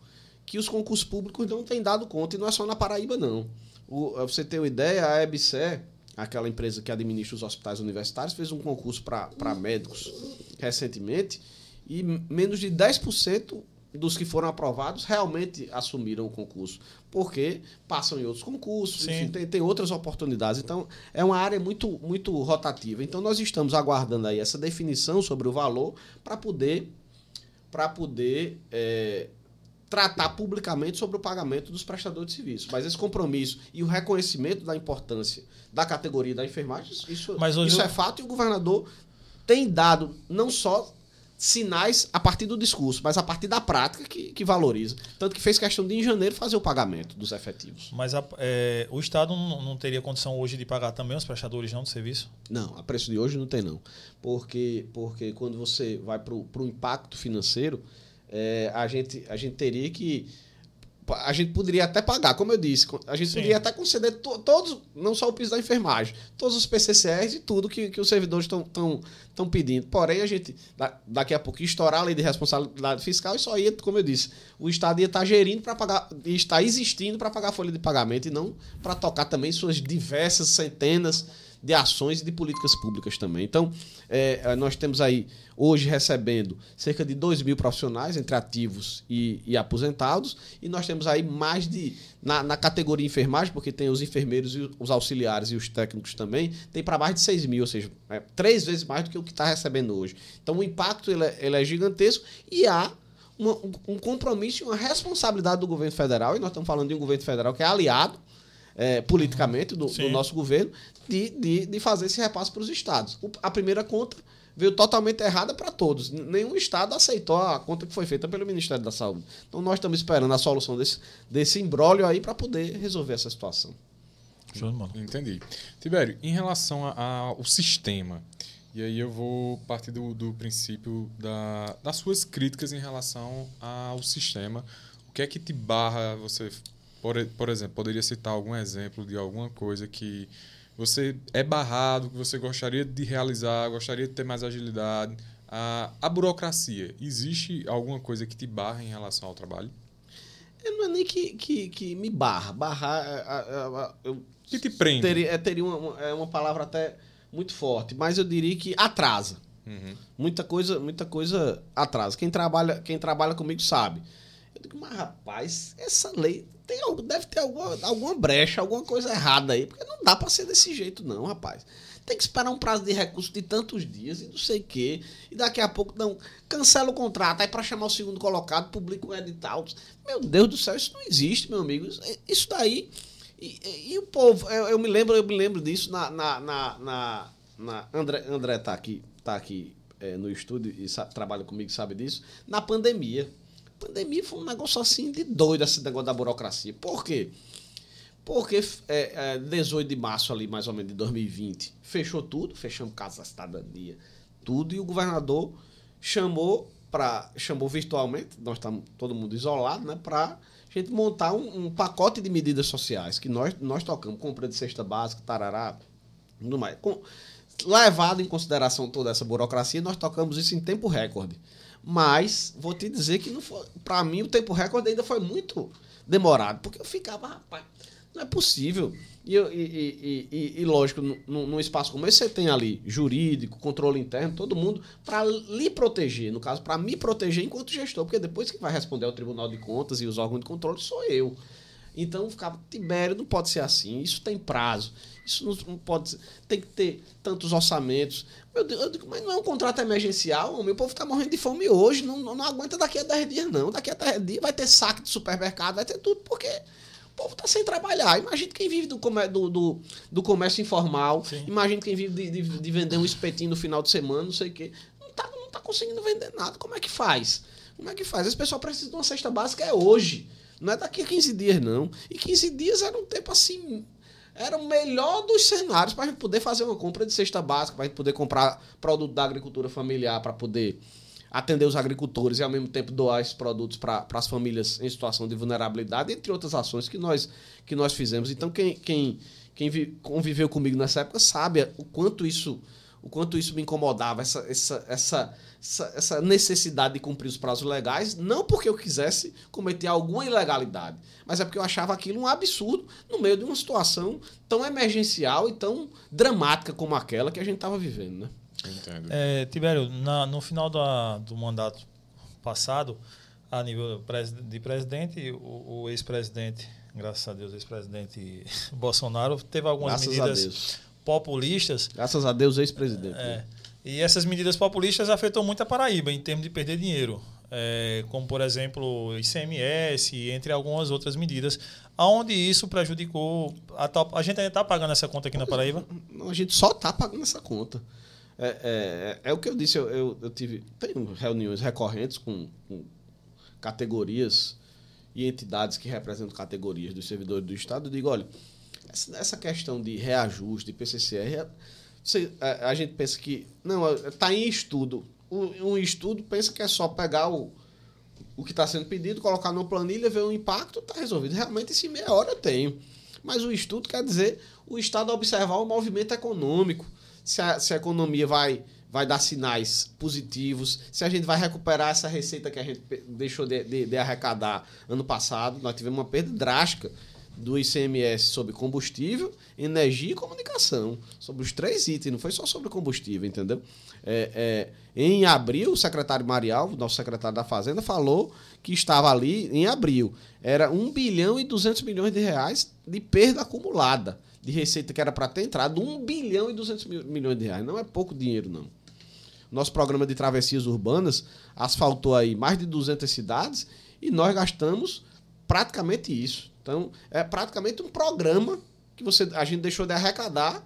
que os concursos públicos não têm dado conta, e não é só na Paraíba, não. O, você ter uma ideia, a EBSE, aquela empresa que administra os hospitais universitários, fez um concurso para médicos recentemente, e menos de 10% dos que foram aprovados realmente assumiram o concurso, porque passam em outros concursos, enfim, tem, tem outras oportunidades. Então, é uma área muito, muito rotativa. Então, nós estamos aguardando aí essa definição sobre o valor para poder, para poder é, tratar publicamente sobre o pagamento dos prestadores de serviço. Mas esse compromisso e o reconhecimento da importância da categoria da enfermagem, isso, isso eu- é fato e o governador tem dado não só sinais a partir do discurso, mas a partir da prática que, que valoriza. Tanto que fez questão de, em janeiro, fazer o pagamento dos efetivos. Mas a- é, o Estado não, não teria condição hoje de pagar também os prestadores não de serviço? Não, a preço de hoje não tem não. Porque, porque quando você vai para o impacto financeiro, é, a, gente, a gente teria que. A gente poderia até pagar, como eu disse, a gente Sim. poderia até conceder to- todos, não só o piso da enfermagem, todos os PCCRs e tudo que, que os servidores estão pedindo. Porém, a gente, da- daqui a pouco, ia estourar a lei de responsabilidade fiscal e só ia, como eu disse, o Estado ia estar gerindo para pagar, ia estar existindo para pagar a folha de pagamento e não para tocar também suas diversas centenas de ações e de políticas públicas também. Então, é, nós temos aí, hoje, recebendo cerca de 2 mil profissionais, entre ativos e, e aposentados, e nós temos aí mais de, na, na categoria enfermagem, porque tem os enfermeiros, e os auxiliares e os técnicos também, tem para mais de 6 mil, ou seja, é três vezes mais do que o que está recebendo hoje. Então, o impacto ele é, ele é gigantesco e há uma- um, compromisso e uma responsabilidade do governo federal, e nós estamos falando de um governo federal que é aliado é, politicamente do, do nosso governo, de, de, de fazer esse repasse para os estados. O- a primeira conta veio totalmente errada para todos. Nenhum estado aceitou a conta que foi feita pelo Ministério da Saúde. Então nós estamos esperando a solução desse, desse imbróglio aí para poder resolver essa situação. Show de bola. Entendi. Tibério, em relação ao sistema, e aí eu vou partir do, do princípio da, das suas críticas em relação ao sistema. O que é que te barra você, por, por exemplo, poderia citar algum exemplo de alguma coisa que você é barrado, que você gostaria de realizar, gostaria de ter mais agilidade? A, a burocracia, existe alguma coisa que te barra em relação ao trabalho? É, Não é nem que, que, que me barra. Barrar, é, é, é, eu Que te prende? teria, é, teria uma, uma- é uma palavra até muito forte, mas eu diria que atrasa. Uhum. Muita coisa, muita coisa atrasa. Quem trabalha, quem trabalha comigo sabe. Eu digo, mas rapaz, essa lei tem, deve ter alguma, alguma brecha, alguma coisa errada aí, porque não dá pra ser desse jeito não, rapaz. Tem que esperar um prazo de recurso de tantos dias e não sei o quê. E daqui a pouco não cancela o contrato aí pra chamar o segundo colocado, publica o edital. Meu Deus do céu, isso não existe, meu amigo. Isso, isso daí e, e- e o povo, eu, eu me lembro, eu me lembro disso na. na, na, na- na- André, André tá aqui, tá aqui é, no estúdio e trabalha comigo, sabe disso. Na pandemia. Pandemia foi um negócio assim de doido esse negócio da burocracia. Por quê? Porque é, é, 18 de março ali, mais ou menos, de 2020, fechou tudo, fechamos casa da cidadania, tudo, e o governador chamou para chamou virtualmente, nós estamos todo mundo isolado, né, para gente montar um, um pacote de medidas sociais que nós nós tocamos, compra de cesta básica, tarará, tudo mais. Com, levado em consideração toda essa burocracia, nós tocamos isso em tempo recorde. Mas vou te dizer que não foi, para mim o tempo recorde ainda foi muito demorado, porque eu ficava, rapaz, não é possível. E, e, e, e, lógico, num num espaço como esse, você tem ali jurídico, controle interno, todo mundo para lhe proteger, no caso, para me proteger enquanto gestor, porque depois que vai responder ao Tribunal de Contas e os órgãos de controle sou eu. Então ficava, Tibério, não pode ser assim, isso tem prazo, isso não, pode ser, tem que ter tantos orçamentos. Meu Deus, eu digo, mas não é um contrato emergencial, o meu povo está morrendo de fome hoje, não, não, não aguenta daqui a 10 dias, não. Daqui a 10 dias vai ter saque de supermercado, vai ter tudo, porque o povo está sem trabalhar. Imagina quem vive do, comé- do, do, do comércio informal, Sim. imagina quem vive de, de, de vender um espetinho no final de semana, não sei o quê. Não está não tá conseguindo vender nada. Como é que faz? Como é que faz? Esse pessoal precisa de uma cesta básica é hoje. Não é daqui a 15 dias, não. E 15 dias era um tempo assim. Era o melhor dos cenários para a gente poder fazer uma compra de cesta básica, para a gente poder comprar produto da agricultura familiar, para poder atender os agricultores e ao mesmo tempo doar esses produtos para as famílias em situação de vulnerabilidade, entre outras ações que nós, que nós fizemos. Então, quem, quem, quem vi- conviveu comigo nessa época sabe o quanto isso, o quanto isso me incomodava, essa, essa, essa, essa, essa necessidade de cumprir os prazos legais, não porque eu quisesse cometer alguma ilegalidade, mas é porque eu achava aquilo um absurdo no meio de uma situação tão emergencial e tão dramática como aquela que a gente estava vivendo, né? Entendo. É, Tibério, na- no final da- do mandato passado, a nível de presidente, o, o ex-presidente, graças a Deus, ex-presidente Bolsonaro, teve algumas Graças medidas populistas. Graças a Deus, ex-presidente. É, e essas medidas populistas afetam muito a Paraíba em termos de perder dinheiro. É, como, por exemplo, ICMS, entre algumas outras medidas, aonde isso prejudicou. A, a gente ainda está pagando essa conta aqui na Paraíba? Não, a gente só está pagando essa conta. É, é, é o que eu disse, eu, eu, eu tive. Tenho reuniões recorrentes com, com categorias e entidades que representam categorias dos servidores do Estado. Eu digo, olha, essa, questão de reajuste, de PCCR, é- você- a, a gente pensa que. Não, está em estudo. Um, estudo pensa que é só pegar o, o que está sendo pedido, colocar numa planilha, ver o impacto, está resolvido. Realmente, se meia hora eu tenho. Mas o estudo quer dizer o Estado observar o movimento econômico, se a, se a economia vai, vai dar sinais positivos, se a gente vai recuperar essa receita que a gente deixou de, de- de arrecadar ano passado. Nós tivemos uma perda drástica do ICMS sobre combustível, energia e comunicação. Sobre os três itens, não foi só sobre combustível, entendeu? É, é, em abril, o secretário Marial, nosso secretário da Fazenda, falou que estava ali em abril. Era 1 bilhão e 200 milhões de reais de perda acumulada de receita que era para ter entrado 1 bilhão e 200 mil- milhões de reais. Não é pouco dinheiro, não. Nosso programa de travessias urbanas asfaltou aí mais de 200 cidades e nós gastamos praticamente isso. Então, é praticamente um programa que você, a gente deixou de arrecadar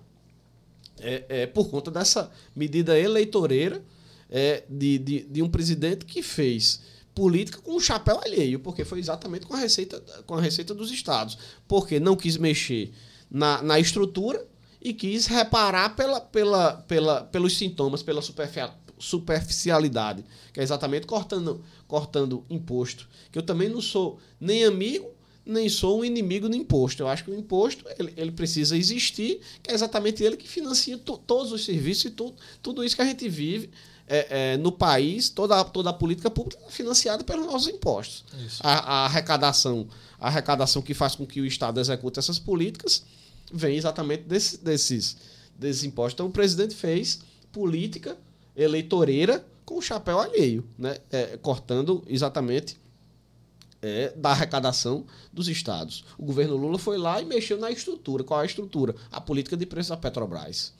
é, é, por conta dessa medida eleitoreira é, de, de, de um presidente que fez política com o chapéu alheio, porque foi exatamente com a receita, com a receita dos estados. Porque não quis mexer na, na estrutura e quis reparar pela, pela, pela, pelos sintomas, pela superfi- superficialidade, que é exatamente cortando, cortando imposto. Que eu também não sou nem amigo, nem sou um inimigo do imposto. Eu acho que o imposto ele, ele precisa existir, que é exatamente ele que financia to- todos os serviços e tudo, tudo isso que a gente vive é, é, no país, toda, a- toda a política pública é financiada pelos nossos impostos. A, a arrecadação, a arrecadação que faz com que o Estado execute essas políticas vem exatamente desse- desses, desses impostos. Então o presidente fez política eleitoreira com o chapéu alheio, né? É, cortando exatamente é, da arrecadação dos estados. O governo Lula foi lá e mexeu na estrutura. Qual é a estrutura? A política de preço da Petrobras.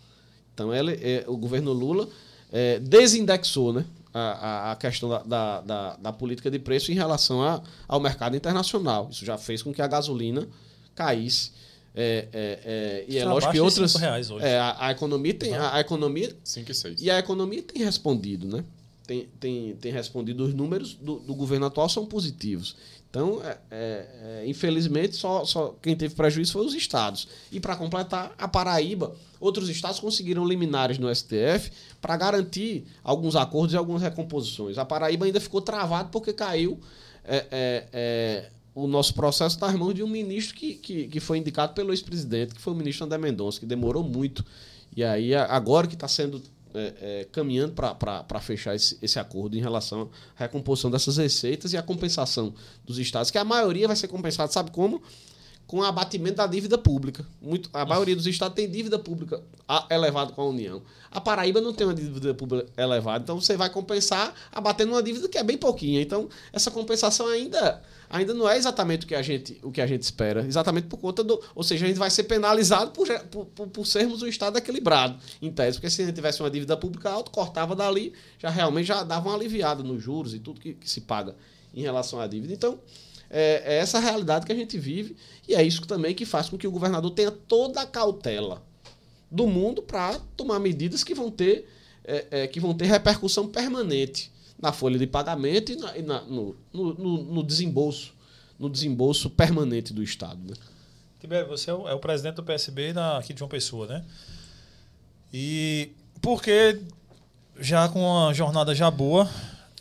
Então ele, é, o governo Lula é, desindexou né, a, a- questão da, da, da- da política de preço em relação a- ao mercado internacional. Isso já fez com que a gasolina caísse. É, é, é, e é lógico que outras. reais hoje. é, a, a economia tem. A, a economia 5 e 6. e a economia tem respondido, né? Tem, tem, tem respondido. Os números do, do governo atual são positivos. Então, é, é, é, infelizmente, só, só quem teve prejuízo foi os estados. E para completar, a Paraíba, outros estados conseguiram liminares no STF para garantir alguns acordos e algumas recomposições. A Paraíba ainda ficou travado porque caiu é, é, é, o nosso processo nas mãos de um ministro que, que, que foi indicado pelo ex-presidente, que foi o ministro André Mendonça, que demorou muito. E aí, agora que está sendo é, é, caminhando para fechar esse, esse acordo em relação à recomposição dessas receitas e a compensação dos estados, que a maioria vai ser compensada, sabe como? Com o abatimento da dívida pública. Muito, a maioria dos estados tem dívida pública elevada com a União. A Paraíba não tem uma dívida pública elevada, então você vai compensar abatendo uma dívida que é bem pouquinha. Então, essa compensação ainda, ainda não é exatamente o que, a gente, o que a gente espera. Exatamente por conta do. Ou seja, a gente vai ser penalizado por, por, por sermos um Estado equilibrado, em tese. Porque se a gente tivesse uma dívida pública alta, cortava dali, já realmente já dava uma aliviada nos juros e tudo que, que se paga em relação à dívida. Então, é, é essa realidade que a gente vive e é isso também que faz com que o governador tenha toda a cautela do mundo para tomar medidas que vão ter é, é, que vão ter repercussão permanente na folha de pagamento e, na- e na- no, no, no- desembolso no desembolso permanente do Estado. Né? Tibério, você é o, é o presidente do PSB da, aqui de João Pessoa, né? E porque já com uma jornada já boa,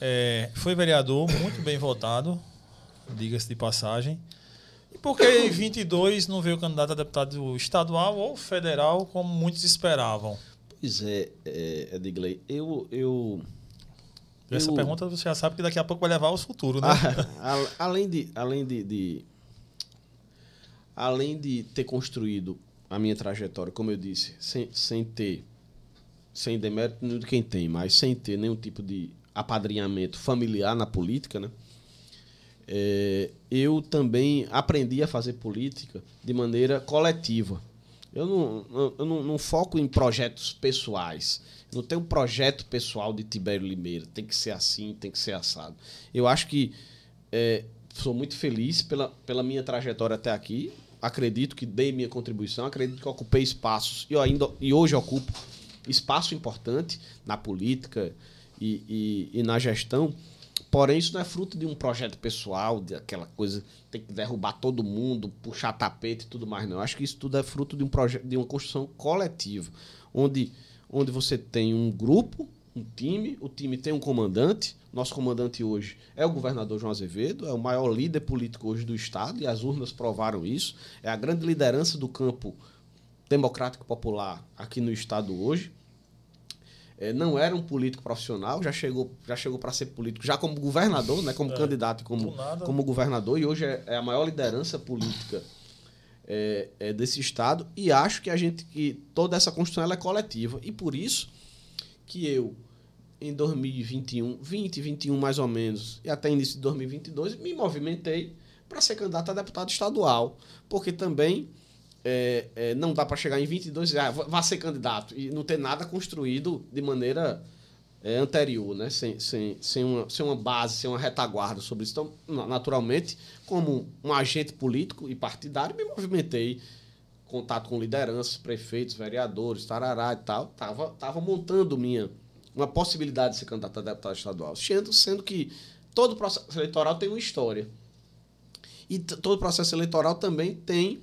é, foi vereador, muito bem votado, diga-se de passagem. E por que em 22 não veio candidato a deputado estadual ou federal, como muitos esperavam? Pois é, é Edgley, eu, eu Essa Eu- pergunta você já sabe que daqui a pouco vai levar ao futuro, né? A- a- além de, além de, de- além de ter construído a minha trajetória, como eu disse, sem, sem ter, sem demérito de quem tem, mas sem ter nenhum tipo de apadrinhamento familiar na política, né? É, eu também aprendi a fazer política de maneira coletiva. Eu não, eu não, não foco em projetos pessoais. Não tem um projeto pessoal de Tibério Limeira. Tem que ser assim, tem que ser assado. Eu acho que é, sou muito feliz pela, pela minha trajetória até aqui. Acredito que dei minha contribuição, acredito que ocupei espaços e, ainda, e hoje ocupo espaço importante na política e, e, e na gestão. Porém, isso não é fruto de um projeto pessoal, de aquela coisa, tem que derrubar todo mundo, puxar tapete e tudo mais, não. Eu acho que isso tudo é fruto de um projeto, de uma construção coletiva, onde onde você tem um grupo, um time, o time tem um comandante. Nosso comandante hoje é o governador João Azevedo, é o maior líder político hoje do Estado, e as urnas provaram isso. É a grande liderança do campo democrático popular aqui no Estado hoje. É, não era um político profissional, já chegou, já chegou para ser político, já como governador, né, como é, candidato, como, como governador, e hoje é, é a maior liderança política é, é, desse Estado e acho que a gente que toda essa construção é coletiva e por isso que eu em 2021, 20, 21 mais ou menos e até início de 2022 me movimentei para ser candidato a deputado estadual, porque também é, é, não dá para chegar em 22 e ah, vá ser candidato e não ter nada construído de maneira é, anterior, né? sem, sem, sem, uma, sem uma base, sem uma retaguarda sobre isso. Então, naturalmente, como um agente político e partidário, me movimentei, contato com lideranças, prefeitos, vereadores, tarará e tal, tava, tava montando minha uma possibilidade de ser candidato a deputado estadual, sendo que todo processo eleitoral tem uma história. E todo processo eleitoral também tem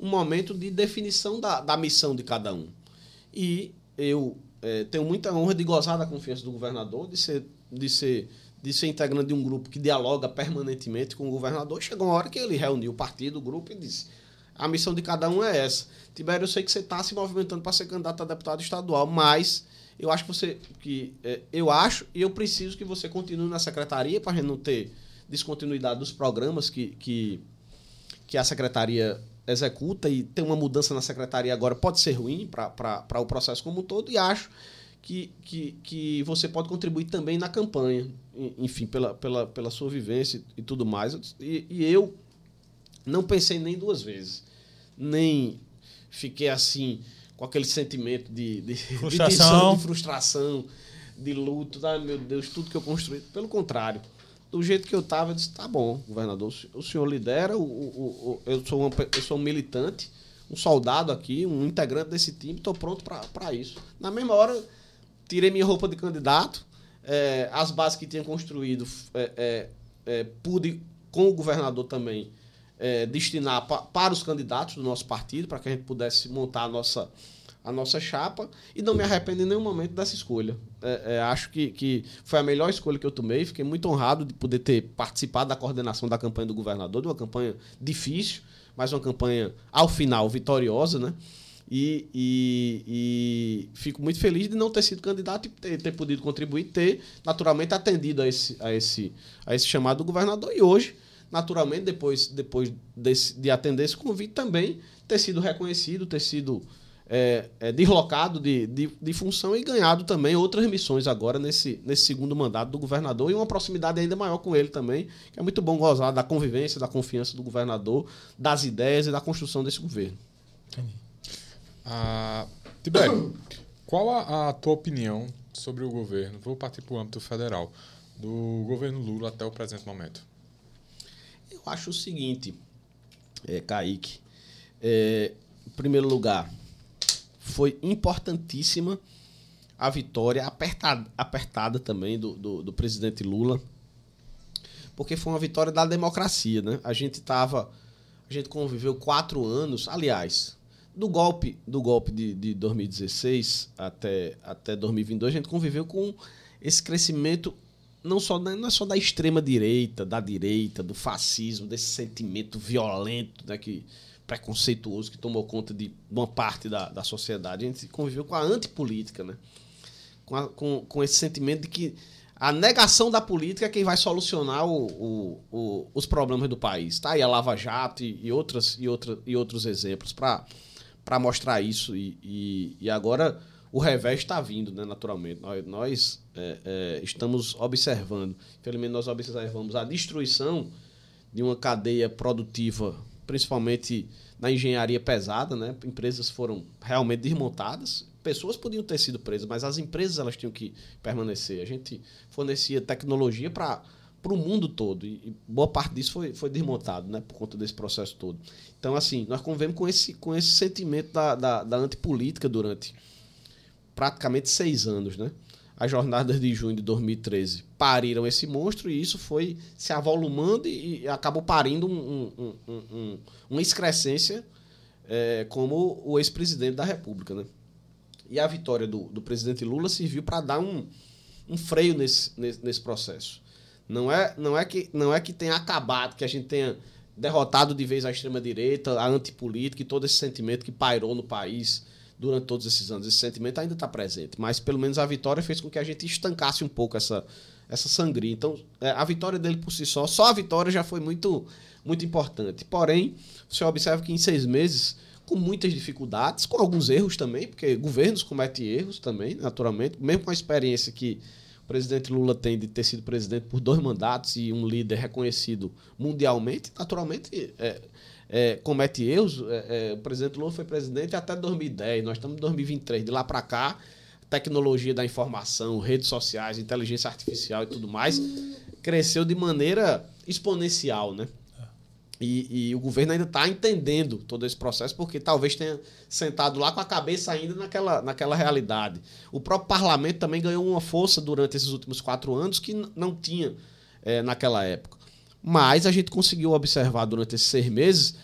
um momento de definição da, da missão de cada um. E eu é, tenho muita honra de gozar da confiança do governador, de ser, de ser, de ser integrante de um grupo que dialoga permanentemente com o governador. Chegou uma hora que ele reuniu o partido, o grupo e disse: a missão de cada um é essa. Tibério, eu sei que você está se movimentando para ser candidato a deputado estadual, mas eu acho que você. que é, Eu acho e eu preciso que você continue na secretaria para não ter descontinuidade dos programas que, que, que a secretaria executa e tem uma mudança na secretaria agora pode ser ruim para o processo como um todo e acho que, que, que você pode contribuir também na campanha, enfim, pela, pela, pela sua vivência e tudo mais. E, e eu não pensei nem duas vezes, nem fiquei assim com aquele sentimento de, de, frustração. de, de frustração, de luto, ah, meu Deus, tudo que eu construí. Pelo contrário, do jeito que eu estava, eu disse, tá bom, governador, o senhor lidera, o, o, o eu, sou uma, eu sou um militante, um soldado aqui, um integrante desse time, estou pronto para isso. Na mesma hora, tirei minha roupa de candidato, é, as bases que tinha construído, é, é, pude, com o governador também, destinar pa, para os candidatos do nosso partido, para que a gente pudesse montar a nossa a nossa chapa e não me arrependo em nenhum momento dessa escolha. É, é, acho que, que foi a melhor escolha que eu tomei. Fiquei muito honrado de poder ter participado da coordenação da campanha do governador, de uma campanha difícil, mas uma campanha, ao final, vitoriosa, né? E, e, e, fico muito feliz de não ter sido candidato e ter, ter podido contribuir, ter naturalmente atendido a esse, a esse, a esse chamado do governador. E hoje, naturalmente, depois, depois desse, de atender esse convite, também ter sido reconhecido, ter sido é, é, deslocado de, de, de, função e ganhado também outras missões agora nesse, nesse segundo mandato do governador e uma proximidade ainda maior com ele também, que é muito bom gozar da convivência, da confiança do governador, das ideias e da construção desse governo. Entendi. Ah, Tibério, qual a, a tua opinião sobre o governo, vou partir para o âmbito federal, do governo Lula até o presente momento? Eu acho o seguinte, é, Kaique, é, em primeiro lugar, foi importantíssima a vitória apertada, apertada também do, do, do, presidente Lula, porque foi uma vitória da democracia, né? A gente tava, a gente conviveu quatro anos, aliás, do golpe do golpe de, de 2016 até, até 2022, a gente conviveu com esse crescimento não só não é só da extrema direita, da direita, do fascismo, desse sentimento violento, né, que preconceituoso que tomou conta de uma parte da, da sociedade. A gente conviveu com a antipolítica, né? com, a, com, com esse sentimento de que a negação da política é quem vai solucionar o, o, o, os problemas do país. Tá a Lava Jato e, e, outras, e, outra, e outros exemplos para mostrar isso. E, e, e, agora o revés está vindo, né, naturalmente. Nós, nós é, é, estamos observando, infelizmente nós observamos a destruição de uma cadeia produtiva, principalmente na engenharia pesada, né? Empresas foram realmente desmontadas. Pessoas podiam ter sido presas, mas as empresas elas tinham que permanecer. A gente fornecia tecnologia para para o mundo todo. E, boa parte disso foi, foi desmontado, né? Por conta desse processo todo. Então, assim, nós convivemos com esse, com esse sentimento da, da, da antipolítica durante praticamente seis anos, né? As jornadas de junho de 2013 pariram esse monstro e isso foi se avolumando e, acabou parindo um, um, um, um uma excrescência é, como o ex-presidente da República, né? E a vitória do, do presidente Lula serviu para dar um, freio nesse, nesse, nesse processo. Não é, não é que não é que tenha acabado, que a gente tenha derrotado de vez a extrema direita, a antipolítica e todo esse sentimento que pairou no país durante todos esses anos. Esse sentimento ainda está presente, mas pelo menos a vitória fez com que a gente estancasse um pouco essa essa sangria. Então, é, a vitória dele por si só, só a vitória já foi muito muito importante. Porém, você observa que em seis meses com muitas dificuldades, com alguns erros também, porque governos cometem erros também, naturalmente, mesmo com a experiência que presidente Lula tem de ter sido presidente por dois mandatos e um líder reconhecido mundialmente, naturalmente é, é, comete erros. É, é o presidente Lula foi presidente até 2010, nós estamos em 2023. De lá para cá, tecnologia da informação, redes sociais, inteligência artificial e tudo mais, cresceu de maneira exponencial, né? E, e, o governo ainda está entendendo todo esse processo, porque talvez tenha sentado lá com a cabeça ainda naquela, naquela realidade. O próprio parlamento também ganhou uma força durante esses últimos quatro anos que não tinha é, naquela época. Mas a gente conseguiu observar durante esses seis meses,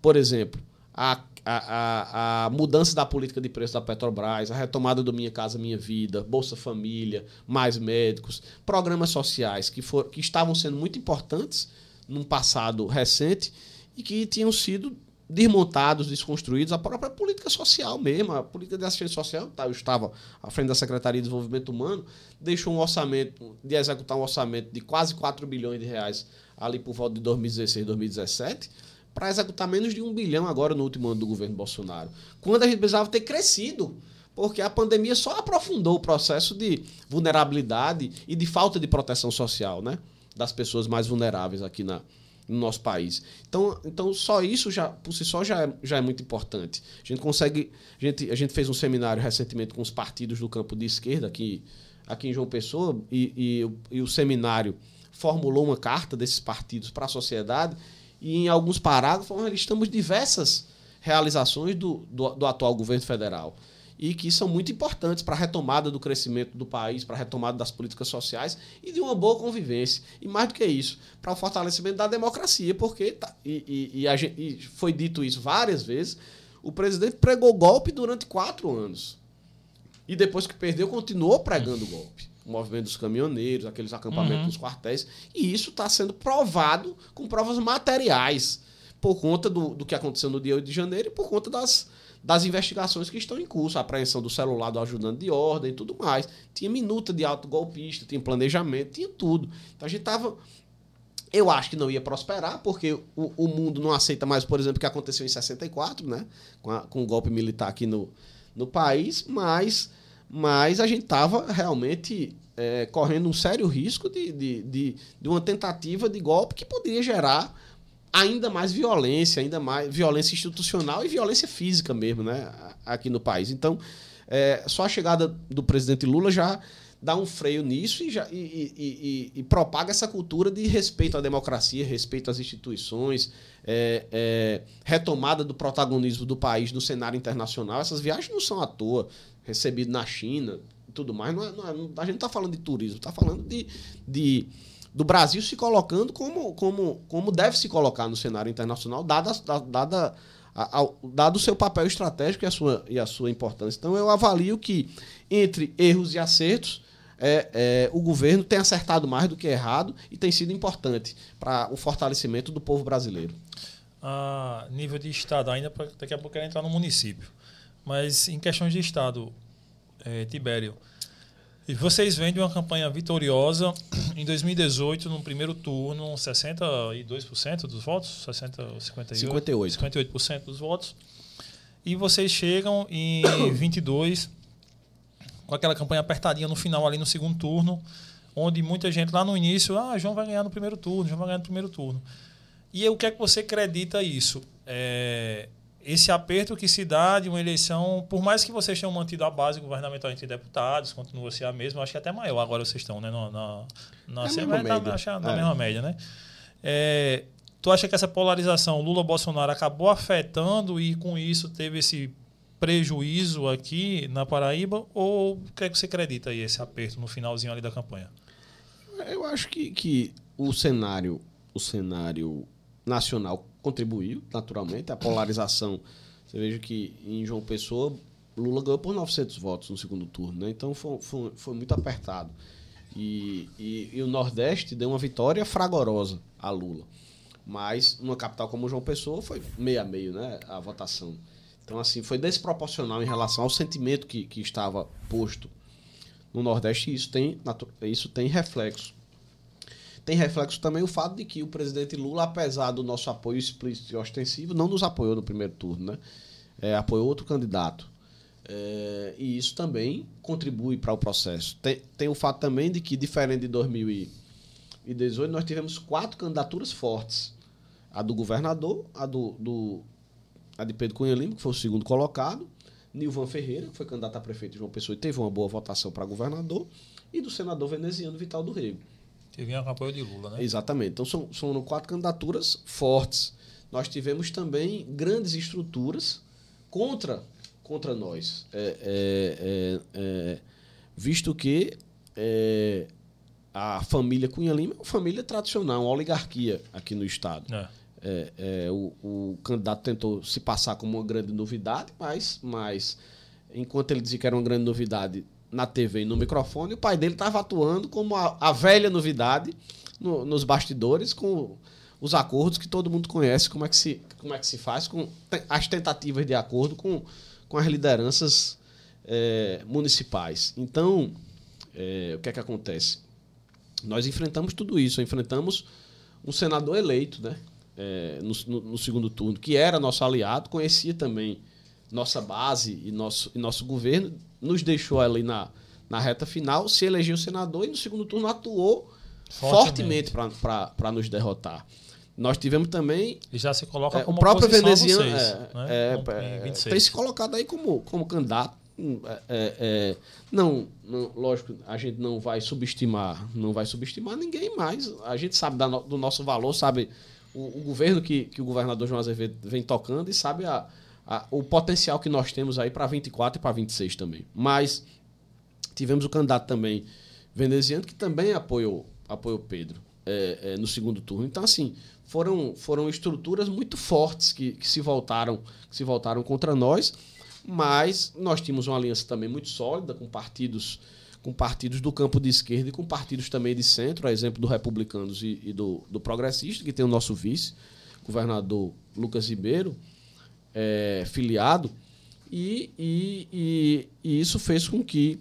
por exemplo, a, a, a, a mudança da política de preço da Petrobras, a retomada do Minha Casa Minha Vida, Bolsa Família, mais médicos, programas sociais que, for, que estavam sendo muito importantes num passado recente e que tinham sido desmontados, desconstruídos, a própria política social mesmo, a política de assistência social, tá, eu estava à frente da Secretaria de Desenvolvimento Humano, deixou um orçamento, de executar um orçamento de quase 4 bilhões de reais ali por volta de 2016, 2017, para executar menos de um bilhão agora no último ano do governo Bolsonaro. Quando a gente precisava ter crescido, porque a pandemia só aprofundou o processo de vulnerabilidade e de falta de proteção social, né? das pessoas mais vulneráveis aqui na, no nosso país. Então, então só isso já por si só já é, já é muito importante. A gente consegue, a gente, a gente fez um seminário recentemente com os partidos do campo de esquerda aqui, aqui em João Pessoa e, e, e o seminário formulou uma carta desses partidos para a sociedade e em alguns parágrafos nós listamos diversas realizações do, do, do atual governo federal e que são muito importantes para a retomada do crescimento do país, para a retomada das políticas sociais e de uma boa convivência. E mais do que isso, para o fortalecimento da democracia, porque, tá, e, e, e, gente, e foi dito isso várias vezes, o presidente pregou golpe durante quatro anos. E depois que perdeu, continuou pregando golpe. O movimento dos caminhoneiros, aqueles acampamentos uhum. nos quartéis. E isso está sendo provado com provas materiais, por conta do, do que aconteceu no dia 8 de janeiro e por conta das, das investigações que estão em curso, a apreensão do celular do ajudante de ordem e tudo mais. Tinha minuta de autogolpista, tinha planejamento, tinha tudo. Então a gente estava. Eu acho que não ia prosperar, porque o, o mundo não aceita mais, por exemplo, o que aconteceu em 64, né? Com, a, com o golpe militar aqui no, no país, mas, mas a gente estava realmente é, correndo um sério risco de, de, de, de uma tentativa de golpe que poderia gerar ainda mais violência, ainda mais violência institucional e violência física mesmo, né, aqui no país. Então, é, só a chegada do presidente Lula já dá um freio nisso e, já, e, e, e, propaga essa cultura de respeito à democracia, respeito às instituições, é, é, retomada do protagonismo do país no cenário internacional. Essas viagens não são à toa, recebido na China e tudo mais. Não, é, não, é, a gente não está falando de turismo, está falando de, de do Brasil se colocando como, como, como deve se colocar no cenário internacional, dada, dada, a, a, dado o seu papel estratégico e a, sua, e a sua importância. Então, eu avalio que, entre erros e acertos, é, é, o governo tem acertado mais do que errado e tem sido importante para o fortalecimento do povo brasileiro. A nível de Estado, ainda pra, daqui a pouco quero entrar no município, mas em questões de Estado, é, Tibério, e vocês vêm de uma campanha vitoriosa em 2018, no primeiro turno, 62% dos votos, 60, 58, 58. 58% dos votos. E vocês chegam em 22 com aquela campanha apertadinha no final ali no segundo turno, onde muita gente lá no início, ah, João vai ganhar no primeiro turno, João vai ganhar no primeiro turno. E o que é que você acredita isso? É, esse aperto que se dá de uma eleição, por mais que vocês tenham mantido a base governamental entre deputados, continua a ser a mesma, acho que até maior agora vocês estão, né? Na, na, na, É na, média. acho, na É. mesma média, né? É, tu acha que essa polarização Lula-Bolsonaro acabou afetando e com isso teve esse prejuízo aqui na Paraíba? Ou o que é que você acredita aí, esse aperto no finalzinho ali da campanha? Eu acho que, que o cenário, o cenário nacional contribuiu, naturalmente. A polarização. Você veja que em João Pessoa, Lula ganhou por 900 votos no segundo turno. Né? Então foi, foi, foi muito apertado. E, e, e o Nordeste deu uma vitória fragorosa a Lula. Mas numa capital como João Pessoa foi meio a meio né, a votação. Então, assim, foi desproporcional em relação ao sentimento que, que estava posto no Nordeste e isso tem, isso tem reflexo. Tem reflexo também o fato de que o presidente Lula, apesar do nosso apoio explícito e ostensivo, não nos apoiou no primeiro turno, né? É, apoiou outro candidato. É, e isso também contribui para o processo. Tem, tem o fato também de que, diferente de 2018, nós tivemos quatro candidaturas fortes. A do governador, a do, do a de Pedro Cunha Lima, que foi o segundo colocado, Nilvan Ferreira, que foi candidato a prefeito de João Pessoa e teve uma boa votação para governador, e do senador veneziano Vital do Rego. Que vinha com apoio de Lula, né? Exatamente. Então são, são quatro candidaturas fortes. Nós tivemos também grandes estruturas contra, contra nós. É, é, é, é, visto que é, a família Cunha Lima é uma família tradicional, uma oligarquia aqui no Estado. É. O, o candidato tentou se passar como uma grande novidade, mas, mas enquanto ele dizia que era uma grande novidade na TV e no microfone, o pai dele estava atuando como a, a velha novidade no- nos bastidores, com os acordos que todo mundo conhece, como é que se, como é que se faz, com as tentativas de acordo com, com as lideranças é, municipais. Então, é, o que é que acontece? Nós enfrentamos tudo isso, enfrentamos um senador eleito, né? É, no, no- no segundo turno, que era nosso aliado, conhecia também nossa base e nosso, e nosso governo, nos deixou ali na, na reta final, se elegeu senador e no segundo turno atuou Fortemente. fortemente para nos derrotar. Nós tivemos também E já se coloca é, como o próprio veneziano vocês, é, né? é, é, 26. tem se colocado aí como, como candidato. Hum, é, é, é, não, não, lógico, a gente não vai subestimar, não vai subestimar ninguém mais. A gente sabe da do nosso valor, sabe o, o governo que, que o governador João Azevedo vem tocando e sabe a, a- o potencial que nós temos aí para 24 e para 26 também. Mas tivemos o candidato também veneziano que também apoiou, apoiou Pedro é, é, no segundo turno. Então, assim, foram, foram estruturas muito fortes que, que se voltaram que se voltaram contra nós, mas nós tínhamos uma aliança também muito sólida com partidos com partidos do campo de esquerda e com partidos também de centro, a exemplo do Republicanos e, e do, do Progressista, que tem o nosso vice, governador Lucas Ribeiro, é, filiado, e, e, e, e isso fez com que.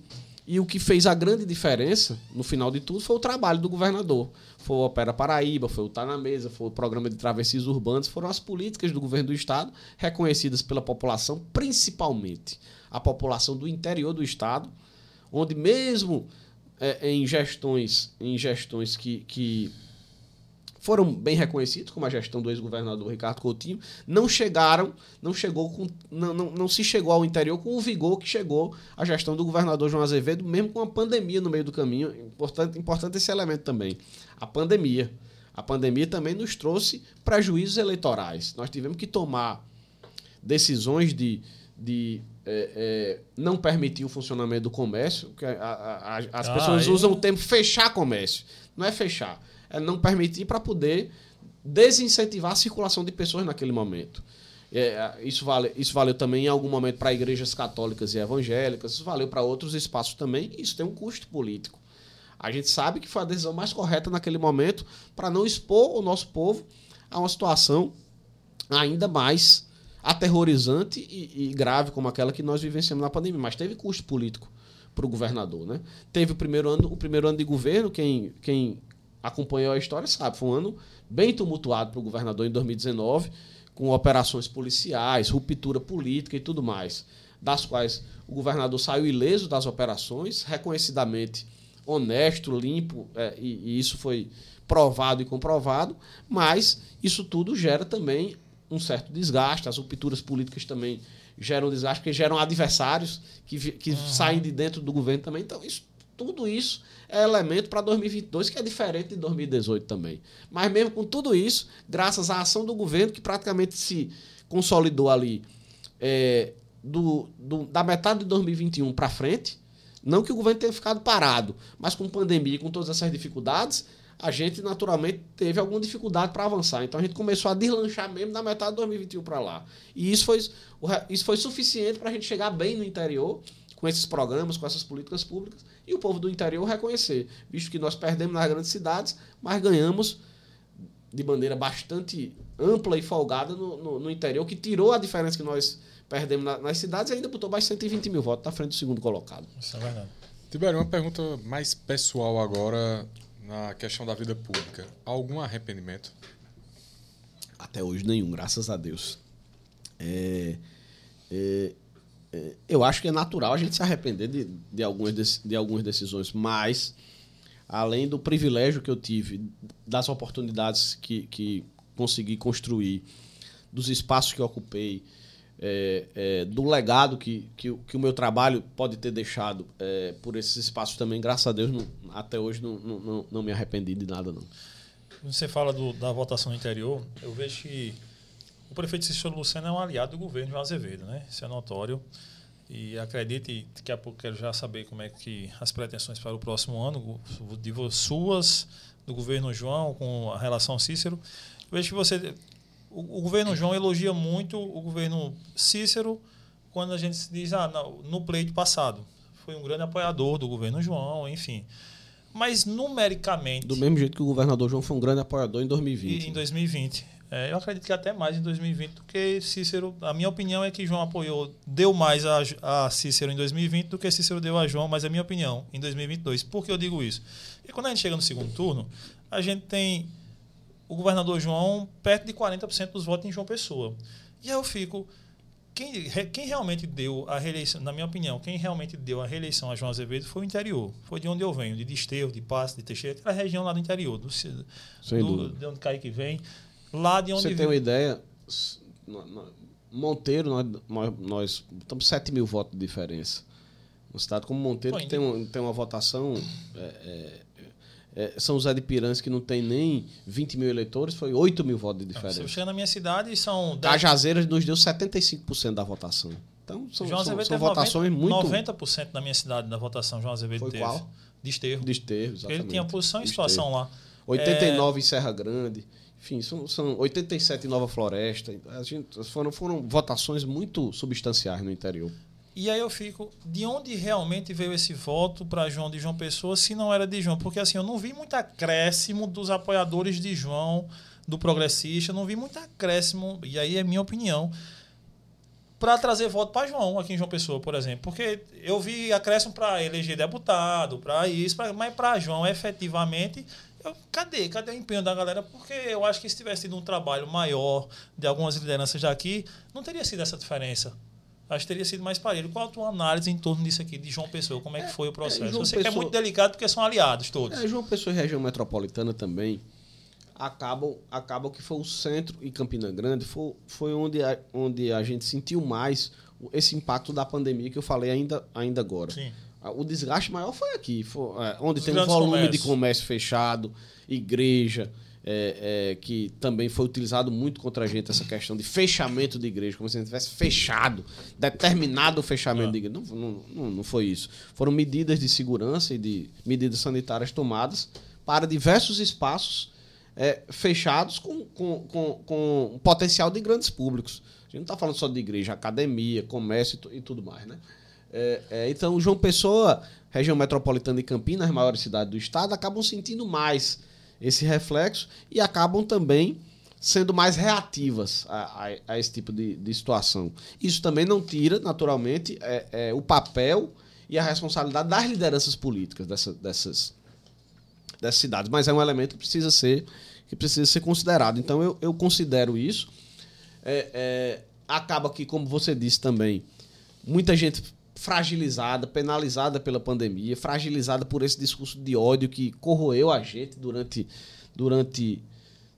E o que fez a grande diferença, no final de tudo, foi o trabalho do governador. Foi o Opera Paraíba, foi o Tá na Mesa, foi o programa de travessias urbanas, foram as políticas do governo do Estado, reconhecidas pela população, principalmente a população do interior do Estado, onde mesmo é, em gestões, em gestões que, que foram bem reconhecidos, como a gestão do ex-governador Ricardo Coutinho, não chegaram, não chegou com, não, não, não se chegou ao interior com o vigor que chegou a gestão do governador João Azevedo, mesmo com a pandemia no meio do caminho. Importante, importante esse elemento também. A pandemia. A pandemia também nos trouxe prejuízos eleitorais. Nós tivemos que tomar decisões de, de é, é, não permitir o funcionamento do comércio. Que a- a- a- as Ah, pessoas aí- usam o termo fechar comércio. Não é fechar, não permitir para poder desincentivar a circulação de pessoas naquele momento. É, isso, vale, isso valeu também em algum momento para igrejas católicas e evangélicas, isso valeu para outros espaços também, e isso tem um custo político. A gente sabe que foi a decisão mais correta naquele momento para não expor o nosso povo a uma situação ainda mais aterrorizante e, e grave como aquela que nós vivenciamos na pandemia. Mas teve custo político para o governador. Né? Teve o primeiro ano, o primeiro ano de governo, quem, quem acompanhou a história sabe, foi um ano bem tumultuado para o governador em 2019, com operações policiais, ruptura política e tudo mais, das quais o governador saiu ileso das operações, reconhecidamente honesto, limpo, é, e, e isso foi provado e comprovado, mas isso tudo gera também um certo desgaste, as rupturas políticas também geram desgaste, porque geram adversários que, que uhum. saem de dentro do governo também. Então, isso, tudo isso é elemento para 2022, que é diferente de 2018 também. Mas mesmo com tudo isso, graças à ação do governo, que praticamente se consolidou ali é, do, do, da metade de 2021 para frente, não que o governo tenha ficado parado, mas com pandemia e com todas essas dificuldades, a gente naturalmente teve alguma dificuldade para avançar. Então a gente começou a deslanchar mesmo da metade de 2021 para lá. E isso foi, isso foi suficiente para a gente chegar bem no interior com esses programas, com essas políticas públicas e o povo do interior reconhecer, visto que nós perdemos nas grandes cidades, mas ganhamos de maneira bastante ampla e folgada no, no, no interior, que tirou a diferença que nós perdemos na, nas cidades e ainda botou mais 120 mil votos na frente do segundo colocado. Isso é verdade. Tibério, uma pergunta mais pessoal agora na questão da vida pública. Algum arrependimento? Até hoje nenhum, graças a Deus. É, é, é, eu acho que é natural a gente se arrepender de, de, algumas, de algumas decisões, mas além do privilégio que eu tive, das oportunidades que, que consegui construir, dos espaços que ocupei, é, é, do legado que, que, que, o meu trabalho pode ter deixado é, por esses espaços também, graças a Deus, não, até hoje não, não, não, me arrependi de nada. não. Você fala do, da votação interior, eu vejo que o prefeito Cícero Lucena é um aliado do governo de Azevedo, né? Isso é notório. E acredite, daqui a pouco quero já saber como é que as pretensões para o próximo ano, de suas, do governo João, com a relação Cícero. Eu vejo que você o, o, governo João elogia muito o governo Cícero quando a gente diz, ah, não, no pleito passado. Foi um grande apoiador do governo João, enfim. Mas numericamente. Do mesmo jeito que o governador João foi um grande apoiador em 2020. E, em 2020. É, eu acredito que até mais em 2020 do que Cícero. A minha opinião é que João apoiou, deu mais a, a Cícero em 2020 do que Cícero deu a João, mas é a minha opinião, em 2022. Por que eu digo isso? E quando a gente chega no segundo turno, a gente tem o governador João perto de 40% dos votos em João Pessoa. E aí eu fico. Quem, quem realmente deu a reeleição, na minha opinião, quem realmente deu a reeleição a João Azevedo foi o interior. Foi de onde eu venho, de Desterro, de Passo, de Teixeira, aquela região lá do interior, do, do de onde Kaique vem. Lá de onde. Você tem uma ideia? Monteiro, nós, nós, nós estamos 7 mil votos de diferença. Um estado como Monteiro, Pô, que tem, um, tem uma votação é, é, é, São José de Piranhas, que não tem nem 20 mil eleitores, foi 8 mil votos de diferença. Se eu chegar na minha cidade, são. 10... Cajazeiras nos deu 75% da votação. Então, são, João são, são votações 90, muito. 90% na minha cidade da votação, João Azevedo foi teve. Qual? Desterro. Desterro, exatamente. Ele tinha posição e situação lá. 89 é... em Serra Grande. Enfim, são, são 87 em Nova Floresta. A gente, foram, foram votações muito substanciais no interior. E aí eu fico, de onde realmente veio esse voto para João de João Pessoa, se não era de João? Porque assim, eu não vi muito acréscimo dos apoiadores de João, do progressista, não vi muito acréscimo, e aí é minha opinião, para trazer voto para João aqui em João Pessoa, por exemplo. Porque eu vi acréscimo para eleger deputado, para isso, pra, mas para João, efetivamente, eu, cadê? Cadê o empenho da galera? Porque eu acho que se tivesse tido um trabalho maior de algumas lideranças daqui, não teria sido essa diferença acho que teria sido mais parelho. Qual a tua análise em torno disso aqui de João Pessoa? Como é que é, foi o processo? É, Eu sei Pessoa, que é muito delicado porque são aliados todos. É, João Pessoa e região metropolitana também acabam, acabam que foi o centro e Campina Grande foi, foi onde, a, onde a gente sentiu mais esse impacto da pandemia que eu falei ainda, ainda agora. Sim. O desgaste maior foi aqui, foi, é, onde Os tem um volume comércios. de comércio fechado, igreja, é, é, que também foi utilizado muito contra a gente, essa questão de fechamento de igreja, como se a gente tivesse fechado, determinado o fechamento ah. de igreja. Não, não, não foi isso. Foram medidas de segurança e de medidas sanitárias tomadas para diversos espaços é, fechados com, com, com, com potencial de grandes públicos. A gente não está falando só de igreja, academia, comércio e, e tudo mais, né? É, é, então, João Pessoa, região metropolitana de Campinas, as maiores cidades do estado, acabam sentindo mais esse reflexo e acabam também sendo mais reativas a, a, a esse tipo de, de, situação. Isso também não tira, naturalmente, é, é, o papel e a responsabilidade das lideranças políticas dessa, dessas, dessas cidades, mas é um elemento que precisa ser, que precisa ser considerado. Então, eu, eu considero isso. É, é acaba que, como você disse também, muita gente fragilizada, penalizada pela pandemia, fragilizada por esse discurso de ódio que corroeu a gente durante, durante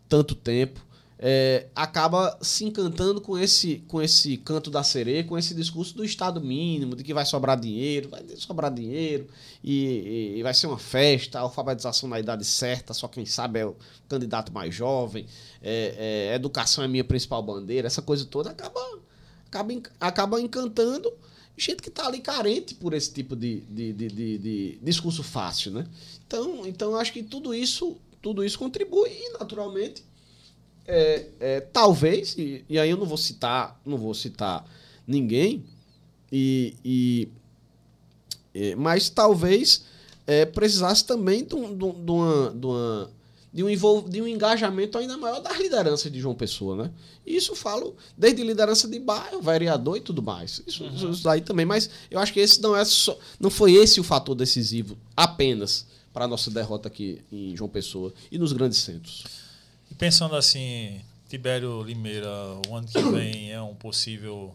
tanto tempo é, acaba se encantando com esse, com esse canto da sereia, com esse discurso do Estado mínimo, de que vai sobrar dinheiro, vai sobrar dinheiro e, e vai ser uma festa, alfabetização na idade certa, só quem sabe é o candidato mais jovem, é, é, educação é minha principal bandeira, essa coisa toda acaba, acaba, acaba encantando gente que está ali carente por esse tipo de, de, de, de, de discurso fácil, né? Então, então acho que tudo isso, tudo isso contribui e, naturalmente, é, é, talvez, e, e, aí eu não vou citar, não vou citar ninguém, e, e é, mas talvez é, precisasse também de, um, de, uma, de, uma, de, um de um engajamento ainda maior das lideranças de João Pessoa, né? Isso falo desde liderança de bairro, vereador e tudo mais. Isso, uhum. isso daí também, mas eu acho que esse não é só, não foi esse o fator decisivo apenas para a nossa derrota aqui em João Pessoa e nos grandes centros. E pensando assim, Tibério Limeira, o ano que vem é um possível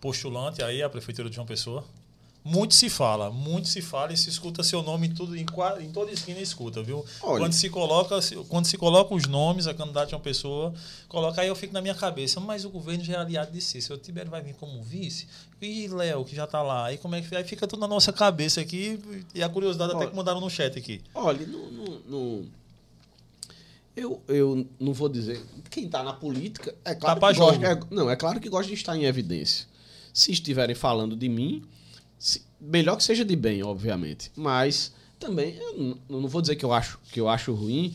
postulante aí à Prefeitura de João Pessoa? Muito se fala, muito se fala e se escuta seu nome em, tudo, em, em toda esquina escuta, viu? Olha. Quando se coloca quando se coloca os nomes, a candidata de uma pessoa, coloca aí eu fico na minha cabeça, mas o governo já é aliado de si, o Tibério vai vir como vice, e Léo, que já está lá, aí como é que aí fica tudo na nossa cabeça aqui, e a curiosidade olha, até que mandaram no chat aqui. Olha, no, no, no eu, eu não vou dizer. Quem está na política é claro tá que gosta, é, não é claro que gosta de estar em evidência. Se estiverem falando de mim, se, melhor que seja de bem, obviamente. Mas também eu não, vou dizer que eu acho que eu acho ruim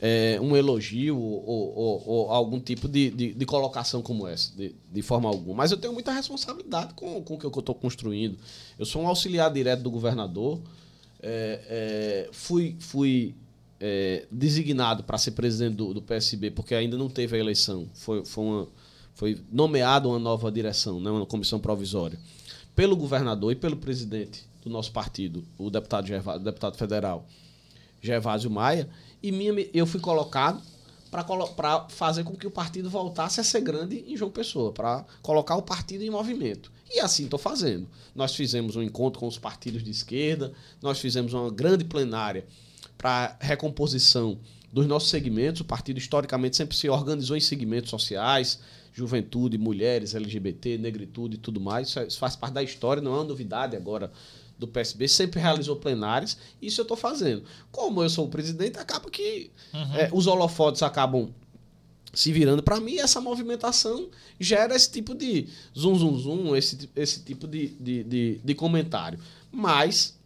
é, um elogio ou, ou, ou algum tipo de, de, de, colocação como essa, de, de forma alguma. Mas eu tenho muita responsabilidade com, com o que eu estou construindo. Eu sou um auxiliar direto do governador. É, é, fui, fui é, designado para ser presidente do, do, PSB, porque ainda não teve a eleição, foi, foi, uma, foi nomeada uma nova direção, né, uma comissão provisória, pelo governador e pelo presidente do nosso partido, o deputado, Gervásio, deputado federal Gervásio Maia, e minha, eu fui colocado para fazer com que o partido voltasse a ser grande em João Pessoa, para colocar o partido em movimento. E assim estou fazendo. Nós fizemos um encontro com os partidos de esquerda, nós fizemos uma grande plenária para recomposição dos nossos segmentos. O partido historicamente sempre se organizou em segmentos sociais, juventude, mulheres, LGBT, negritude e tudo mais. Isso faz parte da história, não é uma novidade agora do PSB, sempre realizou plenárias, isso eu estou fazendo. Como eu sou o presidente, acaba que uhum. é, os holofotes acabam se virando para mim, essa movimentação gera esse tipo de zum, zum, zum, esse, esse tipo de, de, de, de comentário. Mas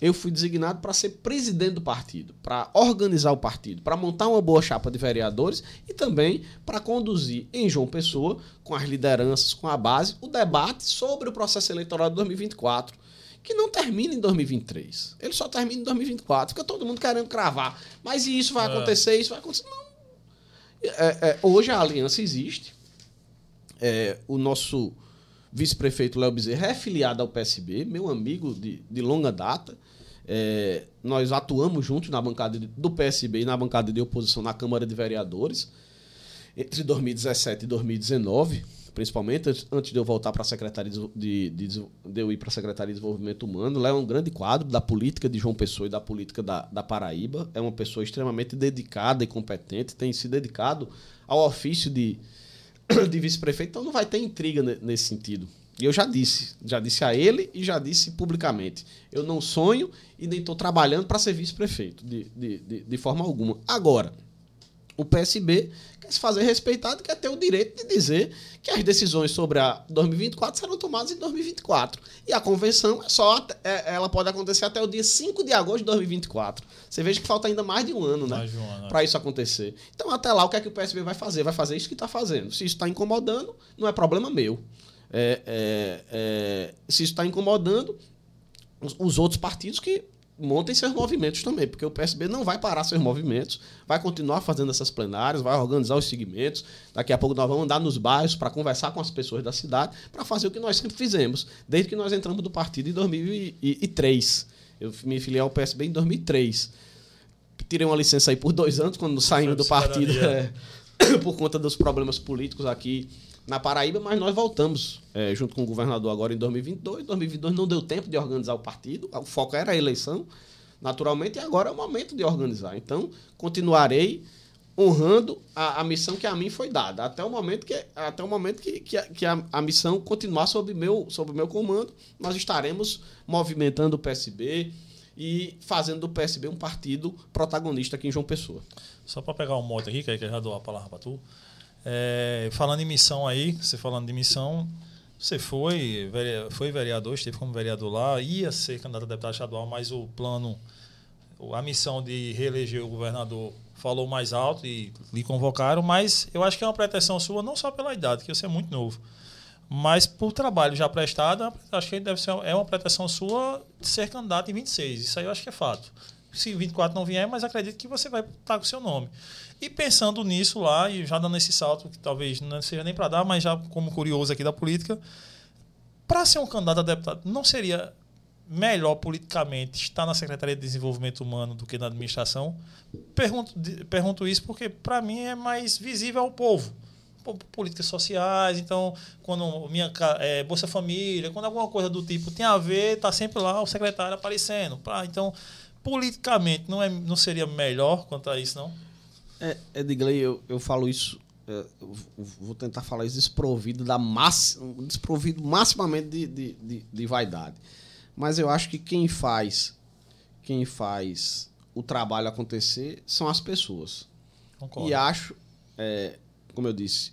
eu fui designado para ser presidente do partido, para organizar o partido, para montar uma boa chapa de vereadores e também para conduzir em João Pessoa, com as lideranças, com a base, o debate sobre o processo eleitoral de 2024, que não termina em 2023. Ele só termina em 2024. Fica todo mundo querendo cravar. Mas e isso vai é. acontecer? Isso vai acontecer? Não. É, é, hoje a aliança existe. É, o nosso vice-prefeito Léo Bezerra é filiado ao PSB, meu amigo de, de longa data. É, nós atuamos juntos na bancada do PSB e na bancada de oposição na Câmara de Vereadores entre 2017 e 2019, principalmente antes de eu voltar para a Secretaria de, de, de, eu ir para a Secretaria de Desenvolvimento Humano. Lá é um grande quadro da política de João Pessoa e da política da, da Paraíba. É uma pessoa extremamente dedicada e competente, tem se dedicado ao ofício de, de vice-prefeito, então não vai ter intriga nesse sentido. E eu já disse, já disse a ele e já disse publicamente. Eu não sonho e nem estou trabalhando para ser vice-prefeito, de, de, de, de, forma alguma. Agora, o PSB quer se fazer respeitado, quer ter o direito de dizer que as decisões sobre a 2024 serão tomadas em 2024. E a convenção é só é, ela pode acontecer até o dia 5 de agosto de 2024. Você veja que falta ainda mais de um ano, né? Um para isso acontecer. Então, até lá, o que é que o PSB vai fazer? Vai fazer isso que está fazendo. Se isso está incomodando, não é problema meu. É, é, é, se isso está incomodando, os, os outros partidos que montem seus movimentos também, porque o PSB não vai parar seus movimentos, vai continuar fazendo essas plenárias, vai organizar os segmentos. Daqui a pouco nós vamos andar nos bairros para conversar com as pessoas da cidade, para fazer o que nós sempre fizemos, desde que nós entramos do partido em 2003. Eu me filiei ao PSB em 2003. Tirei uma licença aí por dois anos, quando saímos do partido, é, por conta dos problemas políticos aqui na Paraíba, mas nós voltamos é, junto com o governador agora em 2022. 2022 não deu tempo de organizar o partido, o foco era a eleição, naturalmente, e agora é o momento de organizar. Então, continuarei honrando a, a missão que a mim foi dada, até o momento que, até o momento que, que, a, que a, a missão continuar sob meu, sob meu comando, nós estaremos movimentando o PSB e fazendo do PSB um partido protagonista aqui em João Pessoa. Só para pegar um mote aqui, que aí já dou a palavra para tu. É, falando em missão aí, você falando de missão, você foi, foi vereador, esteve como vereador lá, ia ser candidato a deputado estadual, mas o plano, a missão de reeleger o governador falou mais alto e lhe convocaram, mas eu acho que é uma pretensão sua, não só pela idade, que você é muito novo, mas por trabalho já prestado, acho que deve ser, é uma pretensão sua de ser candidato em 26. Isso aí eu acho que é fato. Se 24 não vier, mas acredito que você vai estar com o seu nome. E pensando nisso lá, e já dando esse salto, que talvez não seja nem para dar, mas já como curioso aqui da política, para ser um candidato a deputado, não seria melhor politicamente estar na Secretaria de Desenvolvimento Humano do que na administração? Pergunto, pergunto isso porque, para mim, é mais visível ao povo. Políticas sociais, então, quando minha é, Bolsa Família, quando alguma coisa do tipo tem a ver, está sempre lá o secretário aparecendo. Pra, então, politicamente, não, é, não seria melhor quanto a isso, não? É, Edgley, eu, eu falo isso, é, eu vou tentar falar isso desprovido da massa, desprovido maximamente de, de, de, de, vaidade. Mas eu acho que quem faz, quem faz o trabalho acontecer são as pessoas. Concordo. E acho, é, como eu disse,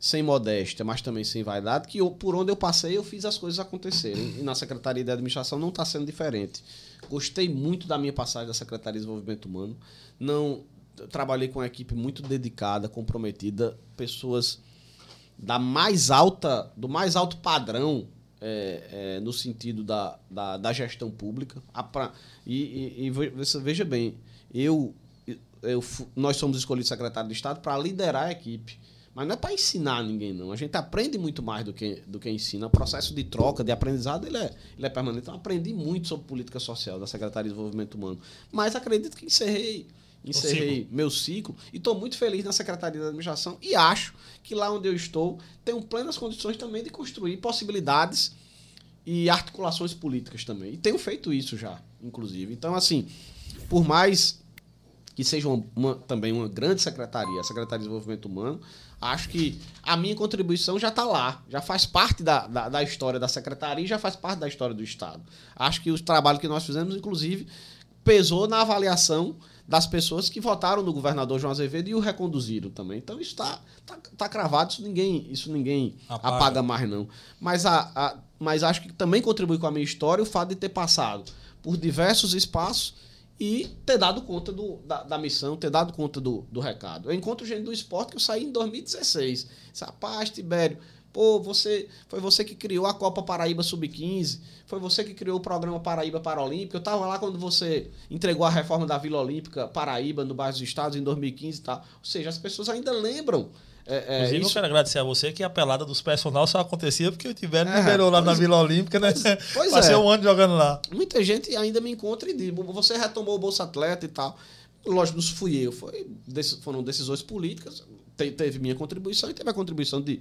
sem modéstia, mas também sem vaidade, que eu, por onde eu passei eu fiz as coisas acontecerem. E na Secretaria de Administração não está sendo diferente. Gostei muito da minha passagem da Secretaria de Desenvolvimento Humano. Não trabalhei com uma equipe muito dedicada, comprometida, pessoas da mais alta, do mais alto padrão é, é, no sentido da, da, da gestão pública. Pra, e, e, e, veja bem, eu, eu, nós somos escolhidos secretário de Estado para liderar a equipe. Mas não é para ensinar ninguém, não. A gente aprende muito mais do que, do que ensina. O processo de troca, de aprendizado, ele é, ele é permanente. Então, aprendi muito sobre política social da Secretaria de Desenvolvimento Humano. Mas acredito que encerrei encerrei ciclo. meu ciclo e estou muito feliz na Secretaria da Administração e acho que lá onde eu estou tenho plenas condições também de construir possibilidades e articulações políticas também. E tenho feito isso já, inclusive. Então, assim, por mais que seja uma, uma, também uma grande secretaria, a Secretaria de Desenvolvimento Humano, acho que a minha contribuição já está lá, já faz parte da, da, da, história da secretaria e já faz parte da história do Estado. Acho que o trabalho que nós fizemos, inclusive, pesou na avaliação das pessoas que votaram no governador João Azevedo e o reconduziram também. Então isso está tá, tá cravado, isso ninguém, isso ninguém apaga. apaga mais não. Mas, a, a, mas acho que também contribui com a minha história o fato de ter passado por diversos espaços e ter dado conta do, da, da, missão, ter dado conta do, do recado. Eu encontro gente do esporte que eu saí em 2016. Rapaz, Tibério, Pô, você, foi você que criou a Copa Paraíba Sub-15, foi você que criou o programa Paraíba Paralímpica. Eu estava lá quando você entregou a reforma da Vila Olímpica Paraíba no bairro dos Estados em 2015 e tal. Ou seja, as pessoas ainda lembram. É, é, Inclusive, isso... eu quero agradecer a você que a pelada dos personal só acontecia porque o Tibério é, liberou lá na Vila Olímpica, né? Pois, pois Passei é. um ano jogando lá. Muita gente ainda me encontra e diz: você retomou o Bolsa Atleta e tal. Lógico, não fui eu, foi, foram decisões políticas. teve minha contribuição e teve a contribuição de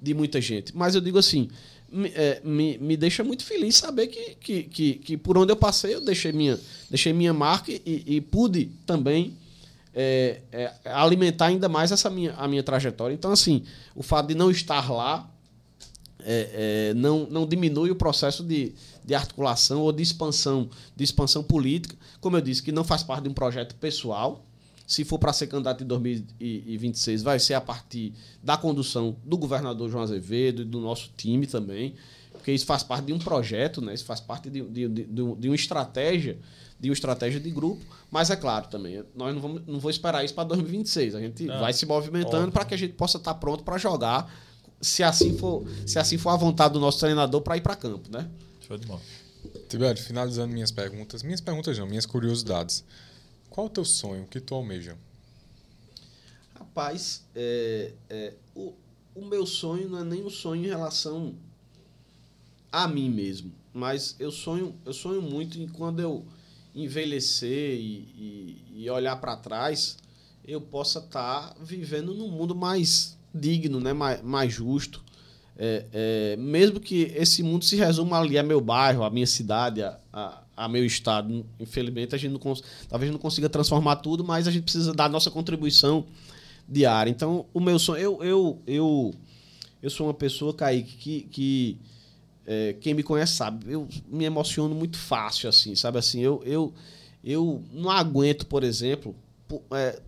de muita gente. Mas eu digo assim, me, é, me, me deixa muito feliz saber que, que, que, que, por onde eu passei eu deixei minha, deixei minha marca e, e pude também é, é, alimentar ainda mais essa minha, a minha trajetória. Então, assim, o fato de não estar lá é, é, não, não diminui o processo de, de articulação ou de expansão, de expansão política. Como eu disse, que não faz parte de um projeto pessoal, se for para ser candidato em 2026, vai ser a partir da condução do governador João Azevedo e do nosso time também, porque isso faz parte de um projeto, né? isso faz parte de, de, de, de uma estratégia de uma estratégia de grupo, mas é claro também, nós não vamos não vou esperar isso para 2026. A gente vai se movimentando para que a gente possa estar tá pronto para jogar, se assim for, se assim for a vontade do nosso treinador para ir para campo, né? Show de bola. Tibério, finalizando minhas perguntas, minhas perguntas não, minhas curiosidades. Qual o teu sonho? O que tu almeja? Rapaz, é, é, o, o meu sonho não é nem um sonho em relação a mim mesmo, mas eu sonho, eu sonho muito em quando eu envelhecer e, e, e olhar para trás, eu possa estar tá vivendo num mundo mais digno, né? mais, mais justo. É, é, mesmo que esse mundo se resuma ali a meu bairro, a minha cidade, a, a, a meu estado. Infelizmente, a gente não talvez não consiga transformar tudo, mas a gente precisa dar a nossa contribuição diária. Então, o meu sonho. Eu, eu, eu, eu sou uma pessoa, Kaique, que. que é, quem me conhece sabe, eu me emociono muito fácil, assim, sabe? Assim, eu, eu, eu não aguento, por exemplo, é,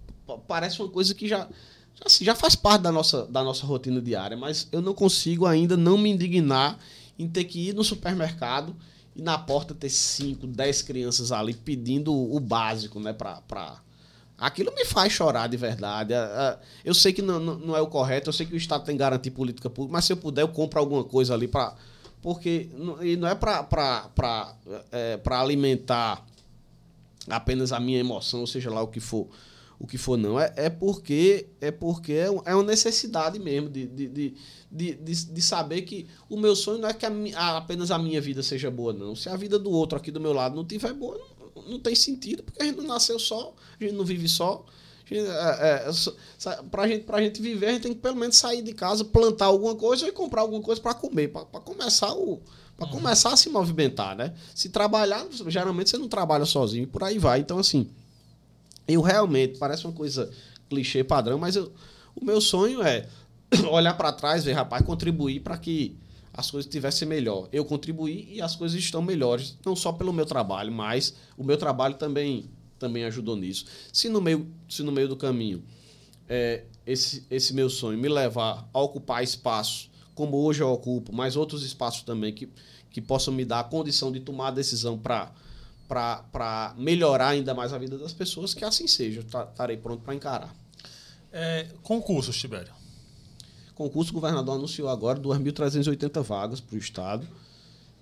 parece uma coisa que já, assim, já faz parte da nossa, da nossa rotina diária, mas eu não consigo ainda não me indignar em ter que ir no supermercado e na porta ter 5, 10 crianças ali pedindo o básico, né, pra, pra... Aquilo me faz chorar de verdade. Eu sei que não, não é o correto, eu sei que o Estado tem que garantir política pública, mas se eu puder, eu compro alguma coisa ali para porque e não é para é, alimentar apenas a minha emoção, seja lá o que for, o que for não. É, é porque é porque é, é uma necessidade mesmo de, de, de, de, de saber que o meu sonho não é que a, apenas a minha vida seja boa, não. Se a vida do outro aqui do meu lado não tiver boa, não, não tem sentido, porque a gente não nasceu só, a gente não vive só. É, é, pra, gente, pra gente viver, a gente tem que pelo menos sair de casa, plantar alguma coisa e comprar alguma coisa para comer, para começar o. Uhum. começar a se movimentar, né? Se trabalhar, geralmente você não trabalha sozinho, por aí vai. Então, assim, eu realmente, parece uma coisa clichê padrão, mas eu, o meu sonho é olhar para trás, ver, rapaz, contribuir para que as coisas estivessem melhor. Eu contribuí e as coisas estão melhores, não só pelo meu trabalho, mas o meu trabalho também também ajudou nisso. Se no meio, se no meio do caminho é, esse, esse meu sonho me levar a ocupar espaços como hoje eu ocupo, mas outros espaços também que, que possam me dar a condição de tomar a decisão para para melhorar ainda mais a vida das pessoas, que assim seja. Estarei pronto para encarar. É, concursos, Tibério. Concurso, o governador anunciou agora 2.380 vagas para o Estado.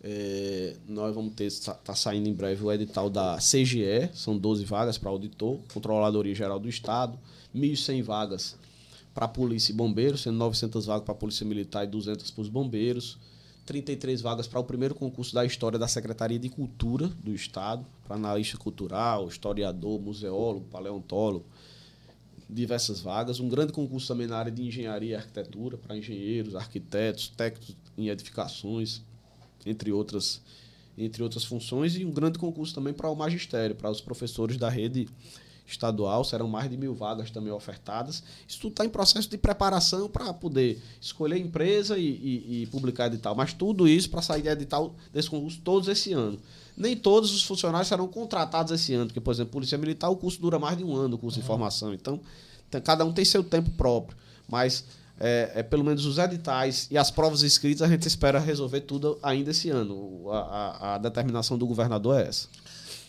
É, nós vamos ter, está saindo em breve o edital da CGE, são 12 vagas para auditor, Controladoria Geral do Estado, 1.100 vagas para Polícia e Bombeiros, sendo 900 vagas para Polícia Militar e 200 para os Bombeiros, 33 vagas para o primeiro concurso da história da Secretaria de Cultura do Estado, para analista cultural, historiador, museólogo, paleontólogo, diversas vagas. Um grande concurso também na área de engenharia e arquitetura, para engenheiros, arquitetos, técnicos em edificações, entre outras, entre outras funções, e um grande concurso também para o magistério, para os professores da rede estadual, serão mais de mil vagas também ofertadas. Isso tudo está em processo de preparação para poder escolher empresa e, e, e, publicar edital. Mas tudo isso para sair de edital desse concurso todos esse ano. Nem todos os funcionários serão contratados esse ano, porque, por exemplo, Polícia Militar, o curso dura mais de um ano, o curso uhum. de formação. Então, cada um tem seu tempo próprio. Mas é, é, pelo menos os editais e as provas escritas, a gente espera resolver tudo ainda esse ano. A, a, a determinação do governador é essa.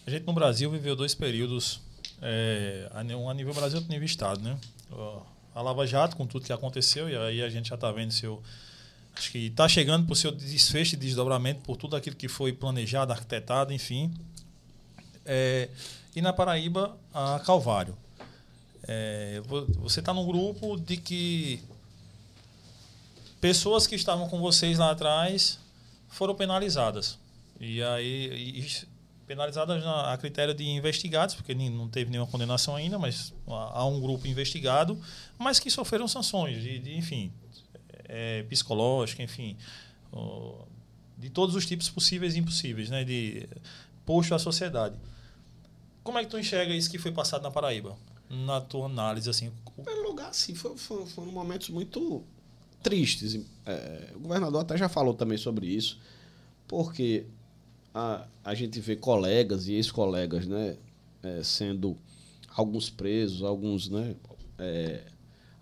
A gente no Brasil viveu dois períodos, é, um a nível Brasil outro nível Estado. Né? A Lava Jato, com tudo que aconteceu, e aí a gente já está vendo seu. Acho que está chegando para o seu desfecho e desdobramento por tudo aquilo que foi planejado, arquitetado, enfim. É, e na Paraíba, a Calvário. É, você está num grupo de que pessoas que estavam com vocês lá atrás foram penalizadas. E aí, e penalizadas a critério de investigados, porque não teve nenhuma condenação ainda, mas há um grupo investigado, mas que sofreram sanções, de, de enfim, é, psicológica, enfim, de todos os tipos possíveis e impossíveis, né, de posto à sociedade. Como é que tu enxerga isso que foi passado na Paraíba? Na tua análise, assim? Em primeiro lugar, foram, foram momentos muito tristes. É, o governador até já falou também sobre isso, porque a, a gente vê colegas e ex-colegas né, é, sendo alguns presos, alguns né, é,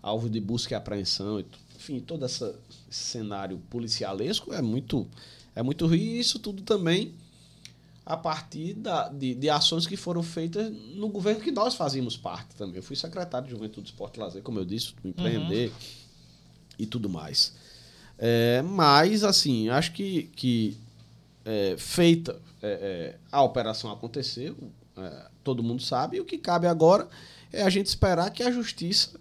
alvo de busca e apreensão. Enfim, todo essa, esse cenário policialesco é muito, é muito ruim e isso tudo também a partir da, de, de ações que foram feitas no governo que nós fazíamos parte também. Eu fui secretário de Juventude, Esporte e Lazer, como eu disse, Empreender. Uhum e tudo mais. É, mas, assim, acho que, que é, feita é, é a operação aconteceu, é, todo mundo sabe, e o que cabe agora é a gente esperar que a justiça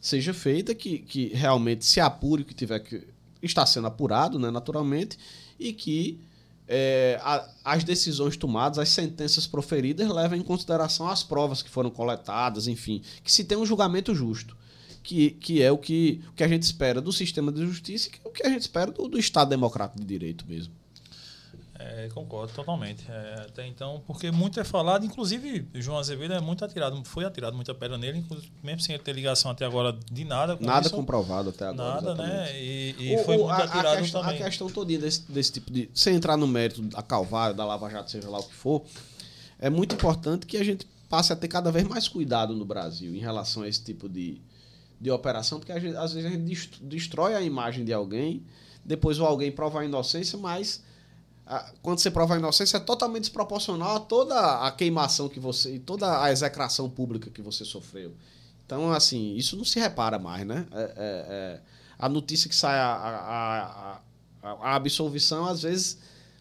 seja feita, que, que realmente se apure o que tiver que. está sendo apurado, né, naturalmente, e que é, a, as decisões tomadas, as sentenças proferidas levem em consideração as provas que foram coletadas, enfim, que se tenha um julgamento justo que, que é o que, o que a gente espera do sistema de justiça e é o que a gente espera do, do Estado democrático de direito mesmo. É, concordo totalmente. É, até então, porque muito é falado, inclusive João Azevedo é muito atirado, foi atirado muita pedra nele, mesmo sem ter ligação até agora de nada. Com nada isso, comprovado até agora. Nada, né? exatamente. né? E, e o, foi muito a, atirado a questão, também. A questão toda desse, desse tipo de. Sem entrar no mérito da Calvário, da Lava Jato, seja lá o que for, é muito importante que a gente passe a ter cada vez mais cuidado no Brasil em relação a esse tipo de, de operação, porque gente, às vezes a gente destrói a imagem de alguém, depois o alguém prova a inocência, mas quando você prova a inocência, é totalmente desproporcional a toda a queimação que você. e toda a execração pública que você sofreu. Então, assim, isso não se repara mais, né? É, é, é, a notícia que sai, a, a, a, a, absolvição, às vezes,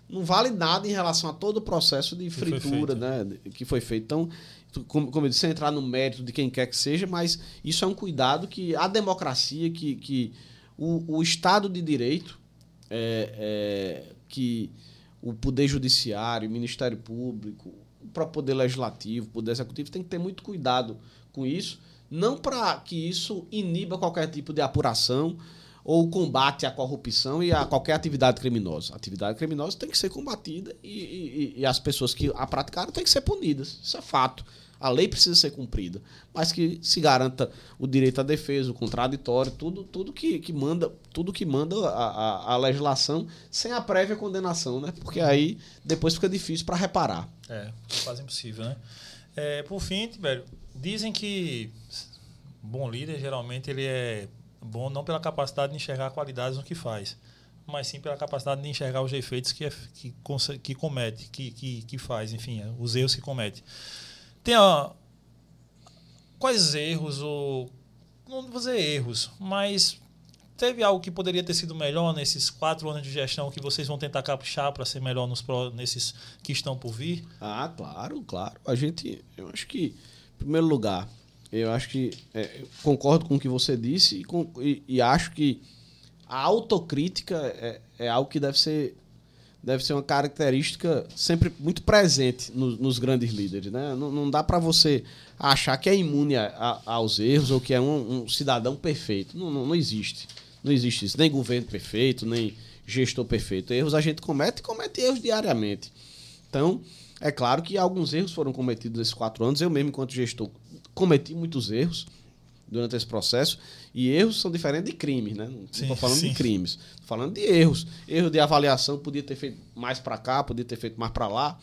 não vale nada em relação a todo o processo de fritura que né, que foi feito. Então, como, como eu disse, entrar no mérito de quem quer que seja, mas isso é um cuidado que a democracia, que, que o, o Estado de Direito, é, é, que o Poder Judiciário, o Ministério Público, o próprio Poder Legislativo, o Poder Executivo, tem que ter muito cuidado com isso, não para que isso iniba qualquer tipo de apuração ou combate à corrupção e a qualquer atividade criminosa. A atividade criminosa tem que ser combatida e, e, e as pessoas que a praticaram têm que ser punidas. Isso é fato. A lei precisa ser cumprida, mas que se garanta o direito à defesa, o contraditório, tudo, tudo que, que manda, tudo que manda a, a, a legislação sem a prévia condenação, né? Porque aí depois fica difícil para reparar. É, quase impossível, né? É, por fim, Tibério, dizem que bom líder geralmente ele é bom não pela capacidade de enxergar qualidades no que faz, mas sim pela capacidade de enxergar os defeitos que, é, que, que comete, que, que, que faz, enfim, os erros que comete. Tem quais erros ou não vou dizer erros, mas teve algo que poderia ter sido melhor nesses quatro anos de gestão que vocês vão tentar caprichar para ser melhor nos nesses que estão por vir? Ah, claro, claro. A gente, eu acho que, em primeiro lugar, eu acho que é, concordo com o que você disse e, com, e, e acho que a autocrítica é, é, algo que deve ser deve ser uma característica sempre muito presente no, nos grandes líderes. Né? Não, não dá para você achar que é imune a, a, aos erros ou que é um, um cidadão perfeito. Não, não, não, existe. Não existe isso. Nem governo perfeito, nem gestor perfeito. Erros a gente comete e comete erros diariamente. Então, é claro que alguns erros foram cometidos nesses quatro anos. Eu mesmo, enquanto gestor, cometi muitos erros durante esse processo. E erros são diferentes de crimes, né? Não estou falando sim. de crimes, estou falando de erros. Erro de avaliação, podia ter feito mais para cá, podia ter feito mais para lá,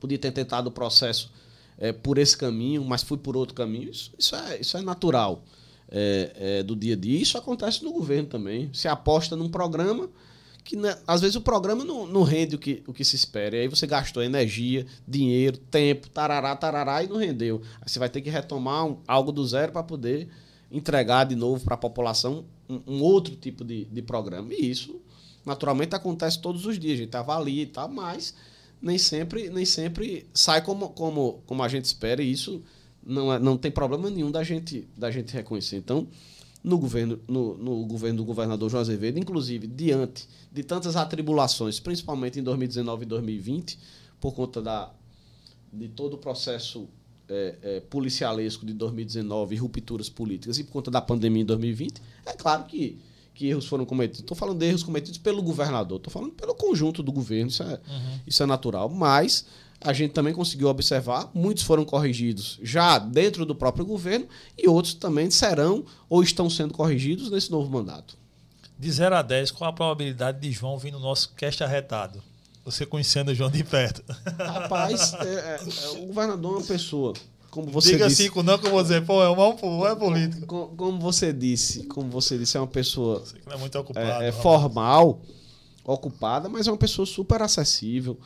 podia ter tentado o processo é, por esse caminho, mas fui por outro caminho. Isso, isso, é, isso é natural é, é, do dia a dia. Isso acontece no governo também. Se aposta num programa que né, às vezes o programa não, não rende o que, o que se espera. E aí você gastou energia, dinheiro, tempo, tarará, tarará e não rendeu. Aí você vai ter que retomar um, algo do zero para poder entregar de novo para a população um, um, outro tipo de, de programa. E isso, naturalmente, acontece todos os dias. A gente avalia e tal, mas nem sempre, nem sempre sai como, como, como a gente espera. E isso não, é, não tem problema nenhum da gente, da gente reconhecer. Então, no governo, no, no governo do governador João Azevedo, inclusive diante de tantas atribulações, principalmente em 2019 e 2020, por conta da, de todo o processo é, é, policialesco de 2019 e rupturas políticas e por conta da pandemia em 2020, é claro que, que erros foram cometidos. Estou falando de erros cometidos pelo governador, estou falando pelo conjunto do governo, isso é, uhum. isso é natural, mas a gente também conseguiu observar, muitos foram corrigidos já dentro do próprio governo e outros também serão ou estão sendo corrigidos nesse novo mandato. De 0 a 10, qual a probabilidade de João vir no nosso cast arretado? Você conhecendo o João de perto. Rapaz, é, é, é, o governador é uma pessoa. Como você Diga disse, cinco, não que eu vou dizer, pô, é um é político. Como, como, você disse, como você disse, é uma pessoa não é muito ocupado, é, é formal, ocupada, mas é uma pessoa super acessível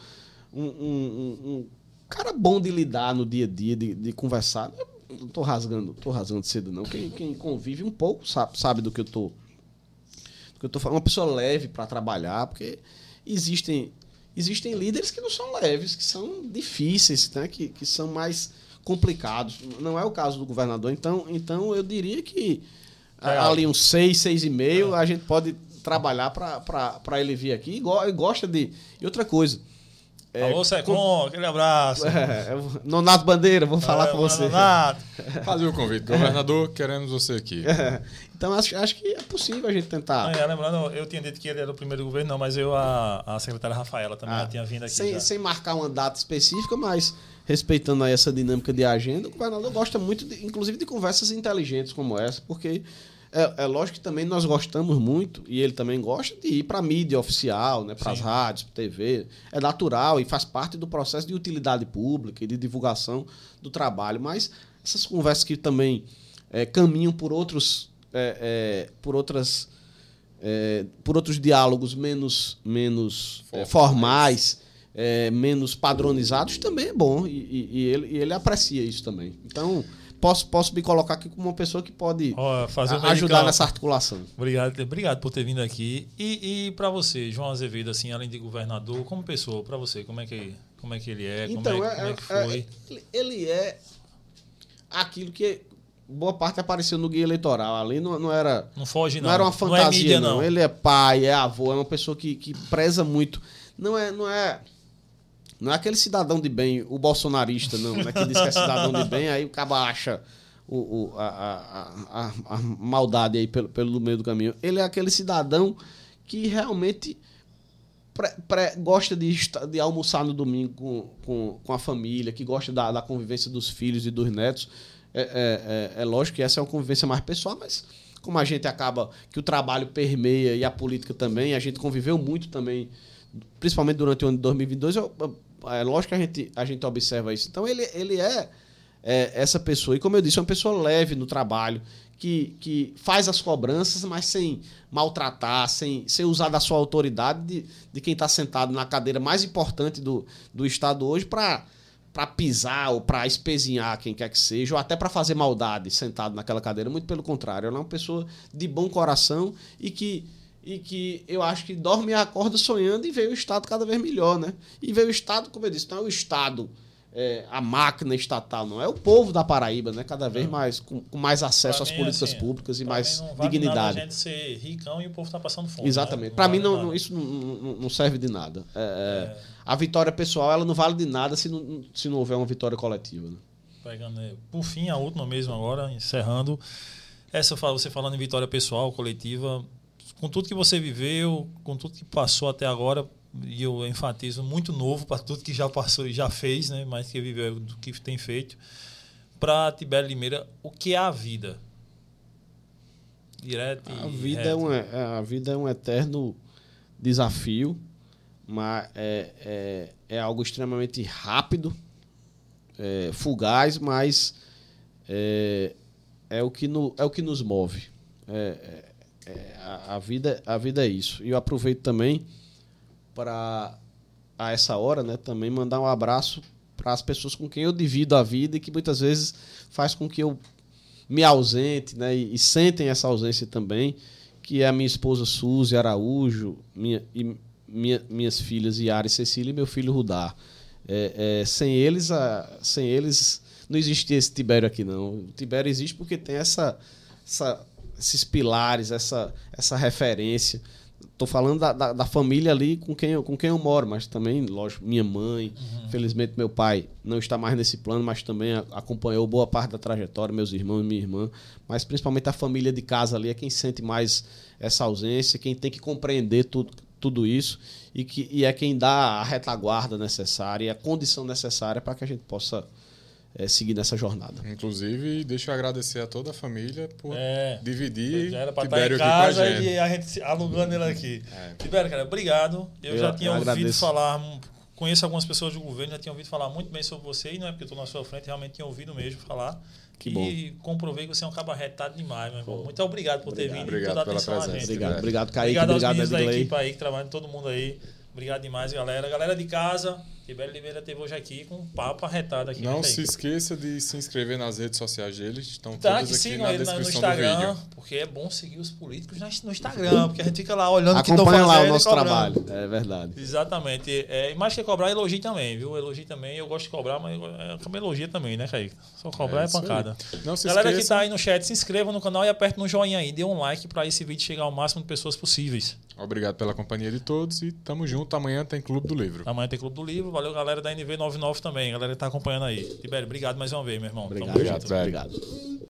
um, um, um, cara bom de lidar no dia a dia, de, de conversar. Eu não tô rasgando, tô rasgando cedo, não. Quem, quem convive um pouco sabe, sabe do que eu tô. Do que eu tô falando. Uma pessoa leve para trabalhar, porque existem, existem líderes que não são leves, que são difíceis, né? que, que são mais complicados. Não é o caso do governador. Então, então eu diria que é, ali uns seis, seis e meio, é. a gente pode trabalhar para ele vir aqui e gosta de. E outra coisa, É, Alô, Secom, aquele abraço. É, Nonato Bandeira, vou falar É, com você. Nonato. Fazer o convite. Governador, queremos você aqui. Então acho, acho que é possível a gente tentar. É, lembrando, eu tinha dito que ele era o primeiro governo, não, mas eu, a, a secretária Rafaela também Ah, já tinha vindo aqui. sem, já. sem marcar uma data específica, mas respeitando aí essa dinâmica de agenda, o governador gosta muito, de, inclusive, de conversas inteligentes como essa, porque é, é lógico que também nós gostamos muito, e ele também gosta, de ir para a mídia oficial, né, para as rádios, pra TV. É natural e faz parte do processo de utilidade pública e de divulgação do trabalho. Mas essas conversas que também é, caminham por outros. é, é, por outras é, por outros diálogos menos, menos é, Formais. formais, é, menos padronizados, também é bom. E, e- e ele, e ele aprecia isso também. Então, posso, posso me colocar aqui como uma pessoa que pode um a- ajudar nessa articulação. Obrigado, obrigado por ter vindo aqui. E, e para você, João Azevedo, assim, além de governador, como pessoa, para você, como é que como é que ele é? Então, como, é, é- como é que é- foi? ele- ele é aquilo que boa parte apareceu no guia eleitoral. Ali não, não era. não foge não. Não, era uma fantasia, Não é mídia não. não. Ele é pai, é avô, é uma pessoa que, que preza muito. Não é, não é. Não é aquele cidadão de bem, o bolsonarista, não, né? Que diz que é cidadão de bem, aí o caba acha o, o- a, a, a, a maldade aí pelo, pelo meio do caminho. Ele é aquele cidadão que realmente pre- pre- gosta de, de almoçar no domingo com, com, com a família, que gosta da, da convivência dos filhos e dos netos. É, é, é- é lógico que essa é uma convivência mais pessoal, mas como a gente acaba que o trabalho permeia e a política também, a gente conviveu muito também, principalmente durante o ano de 2022, eu- eu- é lógico que a gente, a gente observa isso. Então ele, ele é, é essa pessoa, e como eu disse, é uma pessoa leve no trabalho, que, que faz as cobranças, mas sem maltratar, sem, sem usar da sua autoridade de, de quem está sentado na cadeira mais importante do, do Estado hoje para para pisar ou para espezinhar quem quer que seja, ou até para fazer maldade sentado naquela cadeira. Muito pelo contrário, ela é uma pessoa de bom coração e que, e que eu acho que dorme e acorda sonhando e vê o Estado cada vez melhor, né? E vê o Estado, como eu disse, não é o Estado, é, a máquina estatal, não é o povo da Paraíba, né? Cada vez mais, com, com mais acesso Pra às mim, políticas assim, públicas e mais mim não vale dignidade. A gente ser ricão e o povo tá passando fome. Exatamente. Né? Para mim, vale não, nada. não- isso não, não- não serve de nada. É, é, A vitória pessoal ela não vale de nada se não, se não houver uma vitória coletiva. Né? Pegando, né, por fim, a última mesmo agora, encerrando. Essa você falando em vitória pessoal, coletiva, com tudo que você viveu, com tudo que passou até agora, e eu enfatizo muito novo para tudo que já passou e já fez, né, mais que viveu do que tem feito. Para Tibério Limeira, o que é a vida? Direto A vida, é reto. um, é- a vida é um eterno desafio, mas é, é, é algo extremamente rápido, é, fugaz, mas é, é, o que no, é o que nos move. É, é- a, a vida, a vida é isso. E eu aproveito também para, a essa hora, né, também mandar um abraço para as pessoas com quem eu divido a vida e que muitas vezes faz com que eu me ausente, né? E, e sentem essa ausência também, que é a minha esposa Suzy Araújo, minha, e minha- minhas filhas Yara e Cecília e meu filho Rudar. É, é, sem eles, a, sem eles não existia esse Tibério aqui não. O Tibério existe porque tem essa, essa- esses pilares, essa, essa referência. Estou falando da, da, da família ali com quem, eu, com quem eu moro, mas também, lógico, minha mãe. Felizmente, meu pai não está mais nesse plano, mas também acompanhou boa parte da trajetória, meus irmãos e minha irmã. Mas principalmente a família de casa ali é quem sente mais essa ausência, quem tem que compreender tudo, tudo isso e, que, e é quem dá a retaguarda necessária e a condição necessária para que a gente possa eh, seguir nessa jornada. Inclusive, deixa eu agradecer a toda a família por É. dividir Já era para estar Tibério em aqui com a casa gente. e a gente se- alugando ele aqui. É. Tibério, cara, obrigado. Eu, Eu- já tinha eu ouvido agradeço. falar, conheço algumas pessoas do governo, já tinha ouvido falar muito bem sobre você, e não é porque eu estou na sua frente, realmente tinha ouvido mesmo falar. Que e comprovei que você é um cabo arretado demais, meu irmão. Muito obrigado por ter Obrigado. vindo Obrigado e toda a atenção a presença. gente. Obrigado, Tibério. obrigado Kaique, Obrigado aos obrigado meninos da equipe aí que trabalham, todo mundo aí. Obrigado demais, galera. Galera de casa, Tibério Oliveira teve hoje aqui com um papo arretado aqui. Não né, se esqueça de se inscrever nas redes sociais deles. Estão Tá, todas que aqui sigam na no descrição do Instagram, vídeo. porque é bom seguir os políticos no Instagram, porque a gente fica lá olhando o que estão Acompanha fazendo lá o nosso trabalho. É verdade. Exatamente. É, e mais que cobrar, elogie também, viu? Elogie também. Eu gosto de cobrar, mas também elogia também, né, Kaique? Só cobrar é, É pancada. Não se Galera que esqueça. tá aí no chat, se inscreva no canal e aperte no joinha aí. Dê um like para esse vídeo chegar ao máximo de pessoas possíveis. Obrigado pela companhia de todos e tamo junto. Amanhã tem Clube do Livro. Amanhã tem Clube do Livro. Valeu. Valeu, galera da NV99 também, galera que tá acompanhando aí. Tibério, obrigado mais uma vez, meu irmão. Obrigado, obrigado, obrigado.